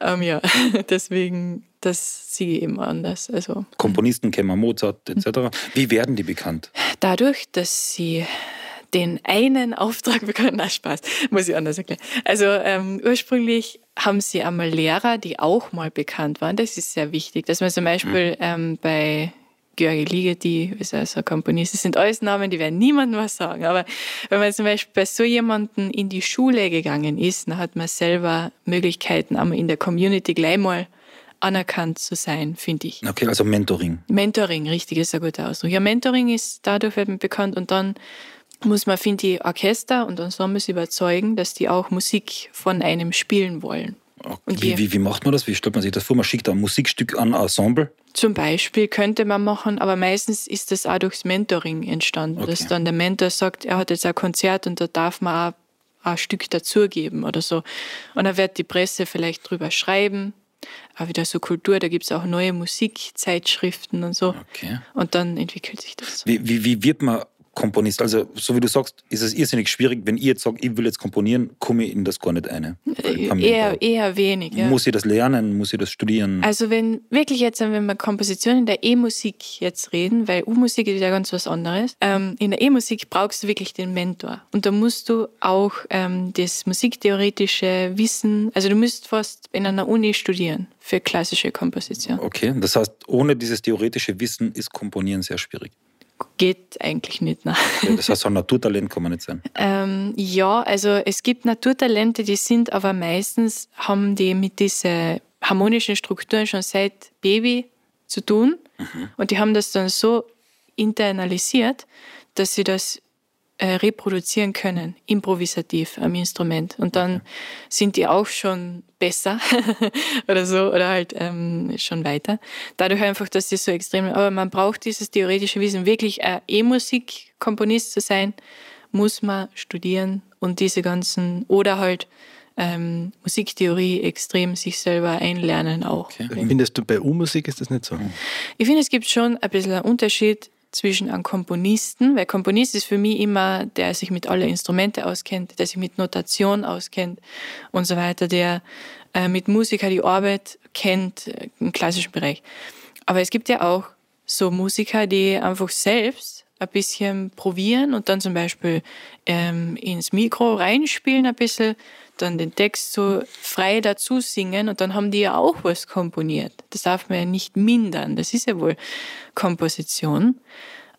Ähm, ja, deswegen, das sehe ich eben anders. Also, Komponisten kennen Mozart etc. Wie werden die bekannt? Dadurch, dass sie den einen Auftrag bekommen. Na, Spaß, muss ich anders erklären. Also ähm, ursprünglich haben sie einmal Lehrer, die auch mal bekannt waren. Das ist sehr wichtig, dass man zum Beispiel mhm. ähm, bei Georgi Ligeti ist also ein Komponist. Das sind alles Namen, die werden niemandem was sagen. Aber wenn man zum Beispiel bei so jemandem in die Schule gegangen ist, dann hat man selber Möglichkeiten, einmal in der Community gleich mal anerkannt zu sein, finde ich. Okay, also Mentoring. Mentoring, richtig, ist ein guter Ausdruck. Ja, Mentoring ist dadurch eben bekannt und dann muss man, finde ich, Orchester und Ensembles überzeugen, dass die auch Musik von einem spielen wollen. Wie, wie, wie, macht man das? Wie stellt man sich das vor? Man schickt ein Musikstück an Ensemble? Zum Beispiel könnte man machen, aber meistens ist das auch durchs Mentoring entstanden, okay. dass dann der Mentor sagt, er hat jetzt ein Konzert und da darf man auch ein Stück dazugeben oder so. Und dann wird die Presse vielleicht drüber schreiben. Auch wieder so Kultur, da gibt es auch neue Musikzeitschriften und so. Okay. Und dann entwickelt sich das. Wie, wie, wie wird man Komponist. Also, so wie du sagst, ist es irrsinnig schwierig, wenn ich jetzt sage, ich will jetzt komponieren, komme ich in das gar nicht ein. Äh, eher, eher wenig. Ja. Muss ich das lernen? Muss ich das studieren? Also, wenn wirklich jetzt, wenn wir Komposition in der E-Musik jetzt reden, weil U-Musik ist ja ganz was anderes, ähm, in der E-Musik brauchst du wirklich den Mentor. Und da musst du auch ähm, das musiktheoretische Wissen, also du müsst fast in einer Uni studieren für klassische Komposition. Okay, das heißt, ohne dieses theoretische Wissen ist Komponieren sehr schwierig geht eigentlich nicht. Nein. Das heißt, ein Naturtalent kann man nicht sein. Ähm, ja, also es gibt Naturtalente, die sind aber meistens, haben die mit diesen harmonischen Strukturen schon seit Baby zu tun. Mhm. Und die haben das dann so internalisiert, dass sie das äh, reproduzieren können, improvisativ am Instrument. Und dann okay. sind die auch schon besser oder so oder halt ähm, schon weiter. Dadurch einfach, dass sie so extrem, aber man braucht dieses theoretische Wissen. Wirklich ein E-Musik-Komponist zu sein, muss man studieren und diese ganzen oder halt ähm, Musiktheorie extrem sich selber einlernen auch. Okay. Findest du bei U-Musik ist das nicht so? Ich finde, es gibt schon ein bisschen einen Unterschied zwischen einem Komponisten, weil Komponist ist für mich immer, der sich mit allen Instrumente auskennt, der sich mit Notation auskennt und so weiter, der äh, mit Musiker die Arbeit kennt äh, im klassischen Bereich. Aber es gibt ja auch so Musiker, die einfach selbst ein bisschen probieren und dann zum Beispiel ähm, ins Mikro reinspielen ein bisschen, dann den Text so frei dazu singen und dann haben die ja auch was komponiert. Das darf man ja nicht mindern. Das ist ja wohl Komposition.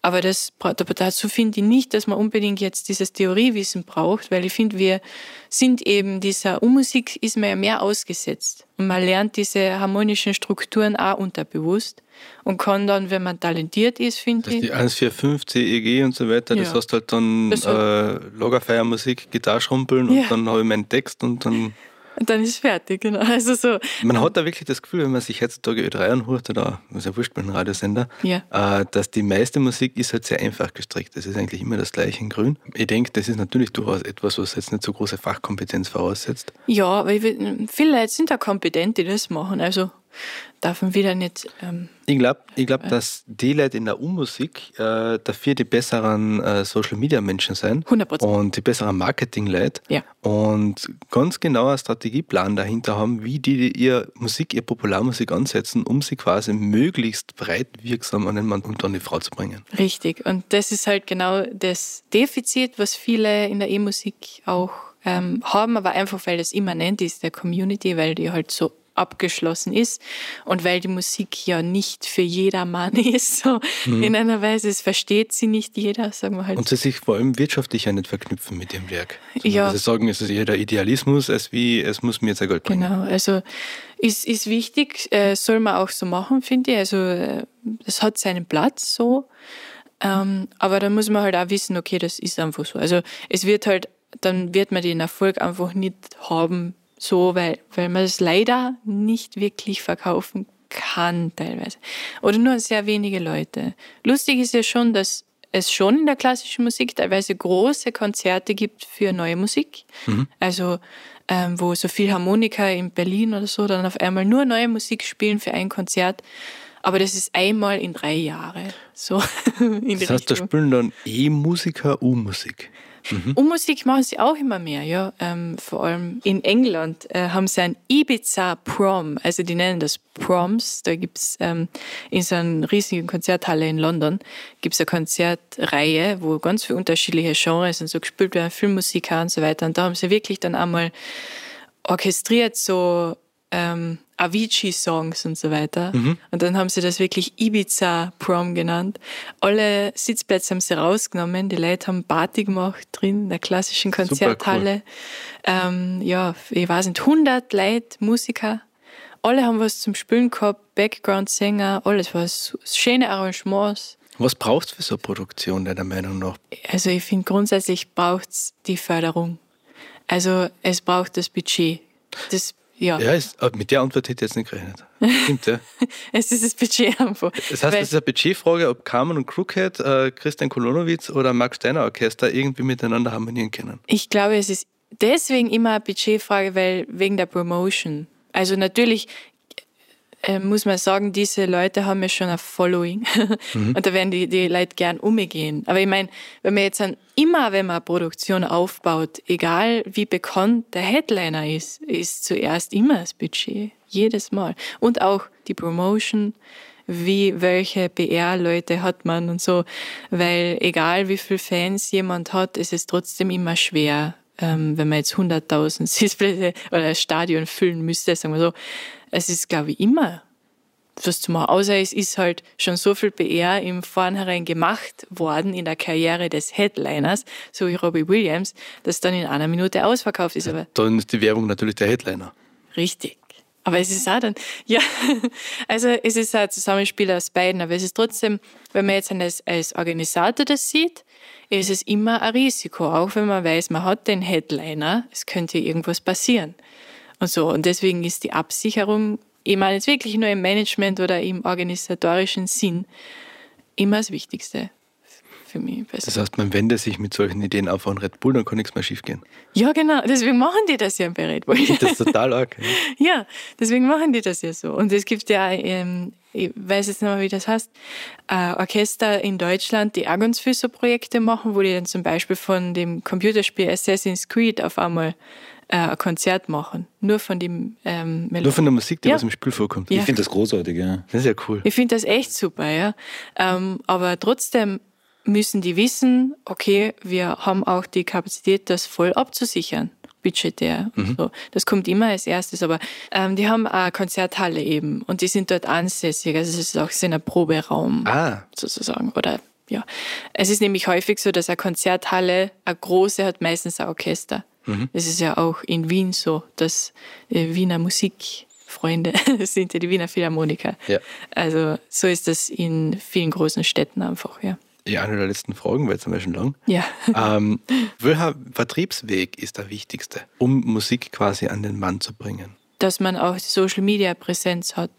Aber das, dazu finde ich nicht, dass man unbedingt jetzt dieses Theoriewissen braucht, weil ich finde, wir sind eben dieser Ummusik ist man ja mehr ausgesetzt. Und man lernt diese harmonischen Strukturen auch unterbewusst und kann dann, wenn man talentiert ist, finde ich. Die 145 CEG und so weiter, ja. das heißt halt dann äh, Lagerfeiermusik, Gitarschrumpeln ja. und dann habe ich meinen Text und dann und dann ist es fertig, genau. Also so. Man hat da wirklich das Gefühl, wenn man sich heutzutage Ö3 anhört oder, was ja wurscht bei einem Radiosender, ja. äh, dass die meiste Musik ist halt sehr einfach gestrickt. Das ist eigentlich immer das gleiche in Grün. Ich denke, das ist natürlich durchaus etwas, was jetzt nicht so große Fachkompetenz voraussetzt. Ja, aber viele Leute sind da kompetent, die das machen. Also darf man wieder nicht. Ähm, ich glaube, ich glaub, äh, dass die Leute in der U-Musik äh, dafür die besseren äh, Social Media Menschen sein 100%. und die besseren Marketing-Leute ja. und ganz genau einen Strategieplan dahinter haben, wie die ihr Musik, ihr Popularmusik ansetzen, um sie quasi möglichst breit wirksam an den Mann und an die Frau zu bringen. Richtig. Und das ist halt genau das Defizit, was viele in der E-Musik auch ähm, haben, aber einfach weil das immanent ist der Community, weil die halt so abgeschlossen ist und weil die Musik ja nicht für jedermann ist, so mhm. in einer Weise, es versteht sie nicht jeder, sagen wir halt. Und sie sich vor allem wirtschaftlich ja nicht verknüpfen mit ihrem Werk. Also ja. Sie sagen, es ist eher der Idealismus, als wie, es muss mir jetzt ein Geld bringen. Genau, also ist, ist wichtig, äh, soll man auch so machen, finde ich. Also äh, es hat seinen Platz so, ähm, aber da muss man halt auch wissen, okay, das ist einfach so. Also es wird halt, dann wird man den Erfolg einfach nicht haben, so, weil, weil man es leider nicht wirklich verkaufen kann teilweise. Oder nur sehr wenige Leute. Lustig ist ja schon, dass es schon in der klassischen Musik teilweise große Konzerte gibt für neue Musik. Mhm. Also ähm, wo so viel Harmonika in Berlin oder so dann auf einmal nur neue Musik spielen für ein Konzert. Aber das ist einmal in drei Jahre. So in das heißt, Richtung. da spielen dann E-Musiker U-Musik. Mhm. Und Musik machen sie auch immer mehr, ja. Ähm, vor allem in England äh, haben sie ein Ibiza Prom, also die nennen das Proms. Da gibt's ähm, in so einer riesigen Konzerthalle in London gibt's eine Konzertreihe, wo ganz viele unterschiedliche Genres und so gespielt werden, Filmmusik und so weiter. Und da haben sie wirklich dann einmal orchestriert so ähm, Avicii-Songs und so weiter. Mhm. Und dann haben sie das wirklich Ibiza-Prom genannt. Alle Sitzplätze haben sie rausgenommen. Die Leute haben Party gemacht drin in der klassischen Konzerthalle. Cool. Ähm, ja, ich weiß nicht, 100 Leute, Musiker. Alle haben was zum Spielen gehabt, Background-Sänger, alles was schöne Arrangements. Was braucht es für so eine Produktion, deiner Meinung nach? Also ich finde grundsätzlich braucht es die Förderung. Also es braucht das Budget. Das ja. ja ist, mit der Antwort hätte ich jetzt nicht gerechnet. Stimmt, ja. es ist das Budget einfach. Das heißt, es ist eine Budgetfrage, ob Carmen und Crooked, äh, Christian Kolonowitz oder Max Steiner Orchester irgendwie miteinander harmonieren können. Ich glaube, es ist deswegen immer eine Budgetfrage, weil wegen der Promotion. Also natürlich äh, muss man sagen, diese Leute haben ja schon ein Following mhm. und da werden die, die Leute gern umgehen. Aber ich meine, wenn man jetzt an, immer, wenn man eine Produktion aufbaut, egal wie bekannt der Headliner ist, ist zuerst immer das Budget. Jedes Mal. Und auch die Promotion, wie, welche PR-Leute hat man und so. Weil egal wie viele Fans jemand hat, ist es trotzdem immer schwer, ähm, wenn man jetzt 100.000 Sitzplätze oder ein Stadion füllen müsste, sagen wir so, es ist, glaube ich, immer was zu machen. Außer es ist halt schon so viel PR im Vornherein gemacht worden in der Karriere des Headliners, so wie Robbie Williams, dass dann in einer Minute ausverkauft ist. Aber dann ist die Werbung natürlich der Headliner. Richtig. Aber es ist auch dann, ja, also es ist ein Zusammenspiel aus beiden, aber es ist trotzdem, wenn man jetzt als, als Organisator das sieht, ist es immer ein Risiko, auch wenn man weiß, man hat den Headliner, es könnte irgendwas passieren und so. Und deswegen ist die Absicherung, ich meine jetzt wirklich nur im Management oder im organisatorischen Sinn, immer das Wichtigste. für mich. Besser. Das heißt, man wendet sich mit solchen Ideen auf an Red Bull, dann kann nichts mehr schief gehen. Ja, genau. Deswegen machen die das ja bei Red Bull. Das ist total arg. Ja. ja, deswegen machen die das ja so. Und es gibt ja, ähm, ich weiß jetzt nicht mehr, wie das heißt, Orchester in Deutschland, die auch ganz viele so Projekte machen, wo die dann zum Beispiel von dem Computerspiel Assassin's Creed auf einmal äh, ein Konzert machen. Nur von dem ähm, Melodie. Nur von der Musik, die Ja. aus dem Spiel vorkommt. Ja. Ich finde das großartig, ja. Das ist ja cool. Ich finde das echt super, ja. Ähm, aber trotzdem müssen die wissen, okay, wir haben auch die Kapazität, das voll abzusichern, budgetär. und So. Das kommt immer als erstes, aber ähm, die haben eine Konzerthalle eben und die sind dort ansässig. Also es ist auch so ein Proberaum Ah, sozusagen. Oder ja. Es ist nämlich häufig so, dass eine Konzerthalle, eine große, hat meistens ein Orchester. Das ist ja auch in Wien so, dass äh, Wiener Musikfreunde sind ja die Wiener Philharmoniker. Ja. Also so ist das in vielen großen Städten einfach, ja. ja, eine der letzten Fragen, weil jetzt sind wir schon lang. Ja. ähm, welcher Vertriebsweg ist der wichtigste, um Musik quasi an den Mann zu bringen? Dass man auch Social Media Präsenz hat.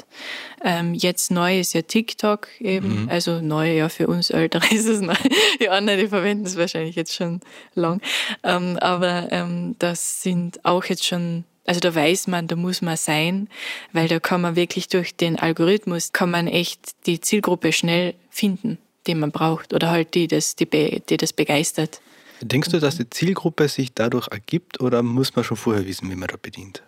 Ähm, jetzt neu ist ja TikTok eben, also neu ja für uns Ältere ist es neu. Die anderen, die verwenden es wahrscheinlich jetzt schon lang. Ähm, aber ähm, das sind auch jetzt schon, also da weiß man, da muss man sein, weil da kann man wirklich durch den Algorithmus, kann man echt die Zielgruppe schnell finden, die man braucht oder halt die, das, die, die das begeistert. Denkst du, dass die Zielgruppe sich dadurch ergibt oder muss man schon vorher wissen, wie man da bedient?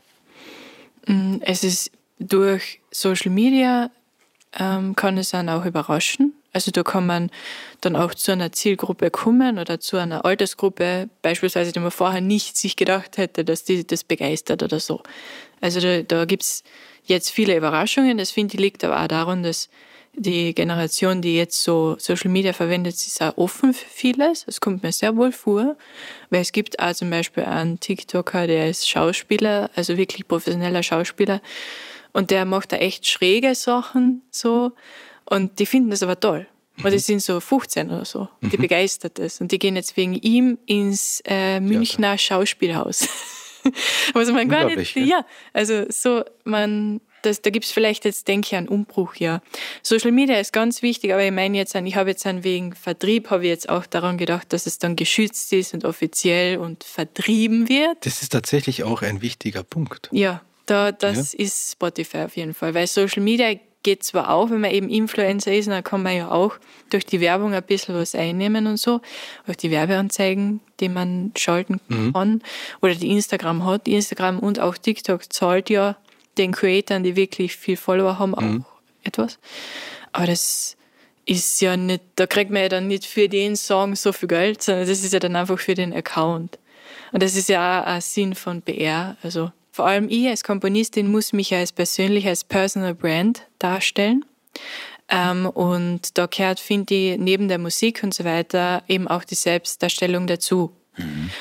Es ist durch Social Media ähm, kann es dann auch überraschen. Also da kann man dann auch zu einer Zielgruppe kommen oder zu einer Altersgruppe, beispielsweise, die man vorher nicht sich gedacht hätte, dass die das begeistert oder so. Also da, da gibt's jetzt viele Überraschungen. Das finde ich liegt aber auch daran, dass die Generation, die jetzt so Social Media verwendet, sie ist auch offen für vieles. Das kommt mir sehr wohl vor. Weil es gibt auch zum Beispiel einen TikToker, der ist Schauspieler, also wirklich professioneller Schauspieler. Und der macht da echt schräge Sachen so. Und die finden das aber toll. Und die sind so 15 oder so. Die begeistert das. Und die gehen jetzt wegen ihm ins äh, Münchner Schauspielhaus. Was man gar nicht, ja. ja, also so, man, das, da gibt's vielleicht jetzt, denke ich, einen Umbruch, ja. Social Media ist ganz wichtig, aber ich meine jetzt, an, ich habe jetzt an wegen Vertrieb, habe ich jetzt auch daran gedacht, dass es dann geschützt ist und offiziell und vertrieben wird. Das ist tatsächlich auch ein wichtiger Punkt. Ja, da, das ist Spotify auf jeden Fall, weil Social Media geht zwar auch, wenn man eben Influencer ist, dann kann man ja auch durch die Werbung ein bisschen was einnehmen und so, durch die Werbeanzeigen, die man schalten kann oder die Instagram hat. Instagram und auch TikTok zahlt ja den Creatoren, die wirklich viel Follower haben, auch etwas. Aber das ist ja nicht, da kriegt man ja dann nicht für den Song so viel Geld, sondern das ist ja dann einfach für den Account. Und das ist ja auch ein Sinn von PR. Also vor allem ich als Komponistin muss mich ja als persönlich als Personal Brand darstellen. Ähm, und da gehört, finde ich, neben der Musik und so weiter eben auch die Selbstdarstellung dazu.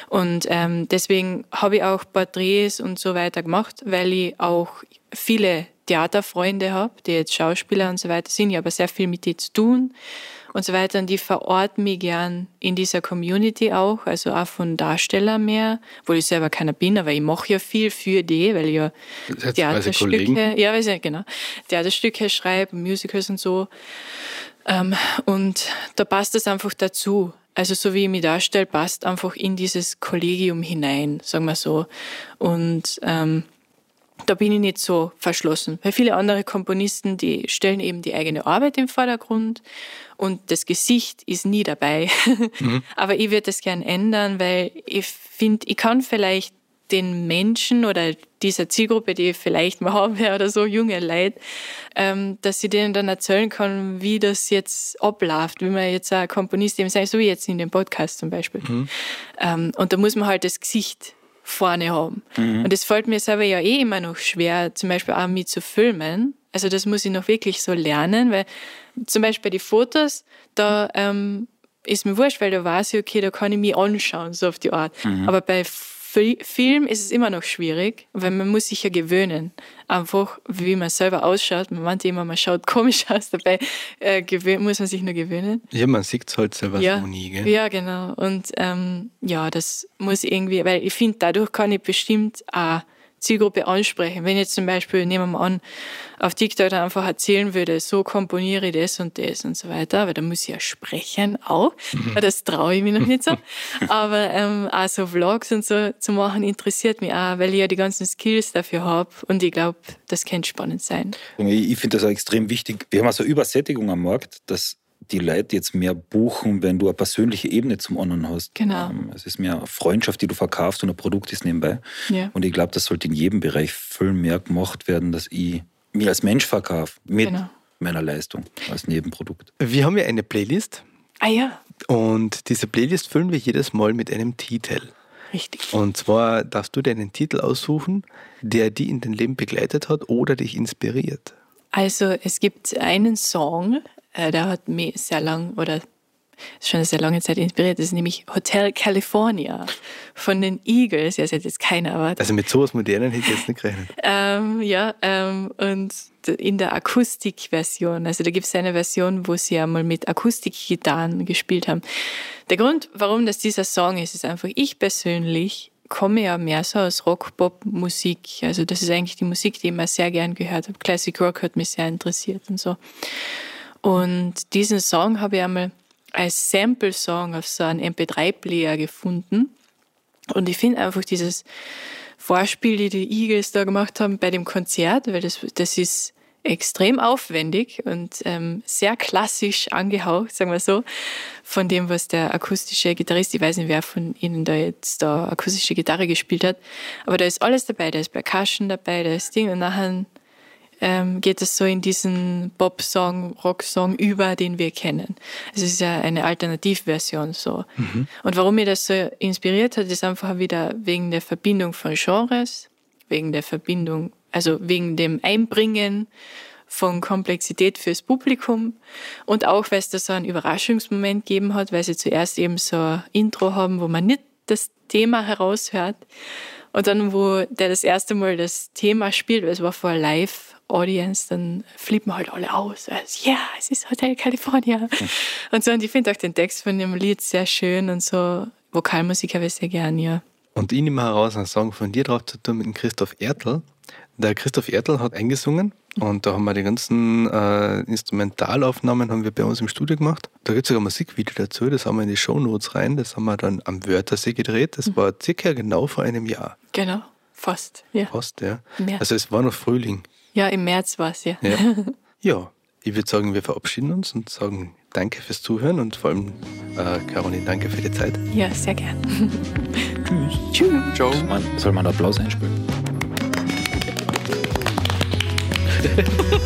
Und ähm, deswegen habe ich auch Porträts und so weiter gemacht, weil ich auch viele Theaterfreunde habe, die jetzt Schauspieler und so weiter sind. Ich habe sehr viel mit denen zu tun und so weiter. Und die verorten mich gern in dieser Community auch, also auch von Darstellern mehr, wo ich selber keiner bin, aber ich mache ja viel für die, weil ich ja? Theaterstücke, ja, weiß ich, genau, Theaterstücke schreibe, Musicals und so. Ähm, und da passt es einfach dazu. Also so wie ich mich darstelle, passt einfach in dieses Kollegium hinein, sagen wir so. Und ähm, da bin ich nicht so verschlossen. Weil viele andere Komponisten, die stellen eben die eigene Arbeit im Vordergrund und das Gesicht ist nie dabei. Aber ich würde das gern ändern, weil ich finde, ich kann vielleicht den Menschen oder dieser Zielgruppe, die ich vielleicht mal haben werde oder so, junge Leute, ähm, dass ich denen dann erzählen kann, wie das jetzt abläuft, wie man jetzt ein Komponist eben sein, so wie jetzt in dem Podcast zum Beispiel. Ähm, und da muss man halt das Gesicht vorne haben. Und das fällt mir selber ja eh immer noch schwer, zum Beispiel auch mit zu filmen. Also das muss ich noch wirklich so lernen, weil zum Beispiel die Fotos, da ähm, ist mir wurscht, weil da weiß ich, okay, da kann ich mich anschauen, so auf die Art. Aber bei Fi- Film ist es immer noch schwierig, weil man muss sich ja gewöhnen. Einfach, wie man selber ausschaut. Man meint immer, man schaut komisch aus, dabei äh, muss man sich nur gewöhnen. Ja, man sieht es halt selber Ja, so nie, gell? ja, genau. Und ähm, ja, das muss irgendwie, weil ich finde, dadurch kann ich bestimmt auch Zielgruppe ansprechen. Wenn jetzt zum Beispiel, nehmen wir mal an, auf TikTok dann einfach erzählen würde, so komponiere ich das und das und so weiter, weil da muss ich ja sprechen auch. Mhm. Das traue ich mir noch nicht so. Aber ähm, auch so Vlogs und so zu machen, interessiert mich auch, weil ich ja die ganzen Skills dafür habe und ich glaube, das könnte spannend sein. Ich finde das auch extrem wichtig. Wir haben also Übersättigung am Markt, dass die Leute jetzt mehr buchen, wenn du eine persönliche Ebene zum anderen hast. Genau. Ähm, es ist mehr eine Freundschaft, die du verkaufst und ein Produkt ist nebenbei. Ja. Und ich glaube, das sollte in jedem Bereich viel mehr gemacht werden, dass ich mir als Mensch verkaufe mit genau. meiner Leistung als Nebenprodukt. Wir haben ja eine Playlist. Ah ja. Und diese Playlist füllen wir jedes Mal mit einem Titel. Richtig. Und zwar darfst du dir einen Titel aussuchen, der die in dein Leben begleitet hat oder dich inspiriert. Also es gibt einen Song, äh, der hat mich sehr lang oder schon eine sehr lange Zeit inspiriert. Das ist nämlich Hotel California von den Eagles. Ja, das hätte jetzt keiner erwartet. Also mit sowas Modernen hätte ich jetzt nicht gerechnet. ähm, ja, ähm, und in der Akustikversion. Also da gibt es eine Version, wo sie einmal mit Akustikgitarren gespielt haben. Der Grund, warum das dieser Song ist, ist einfach, ich persönlich komme ja mehr so aus Rock-Pop-Musik. Also das ist eigentlich die Musik, die ich immer sehr gern gehört habe. Classic Rock hat mich sehr interessiert und so. Und diesen Song habe ich einmal als Sample-Song auf so einem MP3-Player gefunden. Und ich finde einfach dieses Vorspiel, die die Eagles da gemacht haben bei dem Konzert, weil das, das ist extrem aufwendig und ähm, sehr klassisch angehaucht, sagen wir so, von dem, was der akustische Gitarrist, ich weiß nicht, wer von Ihnen da jetzt da akustische Gitarre gespielt hat, aber da ist alles dabei, da ist Percussion dabei, da ist Ding und nachher ähm, geht es so in diesen Pop-Song, Rock-Song über, den wir kennen. Es ist ja eine Alternativversion so. Mhm. Und warum mir das so inspiriert hat, ist einfach wieder wegen der Verbindung von Genres, wegen der Verbindung, also wegen dem Einbringen von Komplexität fürs Publikum und auch, weil es da so einen Überraschungsmoment gegeben hat, weil sie zuerst eben so ein Intro haben, wo man nicht das Thema heraushört und dann, wo der das erste Mal das Thema spielt, weil es war vor live Audience, dann flippen halt alle aus. Ja, also, yeah, es ist Hotel California. Und so, und ich finde auch den Text von dem Lied sehr schön und so. Vokalmusik habe ich sehr gern, ja. Und ich nehme heraus einen Song von dir drauf zu tun mit Christoph Ertl. Der Christoph Ertl hat eingesungen und da haben wir die ganzen äh, Instrumentalaufnahmen haben wir bei uns im Studio gemacht. Da gibt es sogar ein Musikvideo dazu, das haben wir in die Shownotes rein, das haben wir dann am Wörthersee gedreht. Das mhm. war circa genau vor einem Jahr. Genau, fast, ja. Fast, ja. Also es war noch Frühling. Ja, im März war es ja. ja. Ja, ich würde sagen, wir verabschieden uns und sagen danke fürs Zuhören und vor allem, äh, Caroline, danke für die Zeit. Ja, sehr gern. Tschüss. Tschüss. Ciao. Soll man, soll man Applaus einspielen?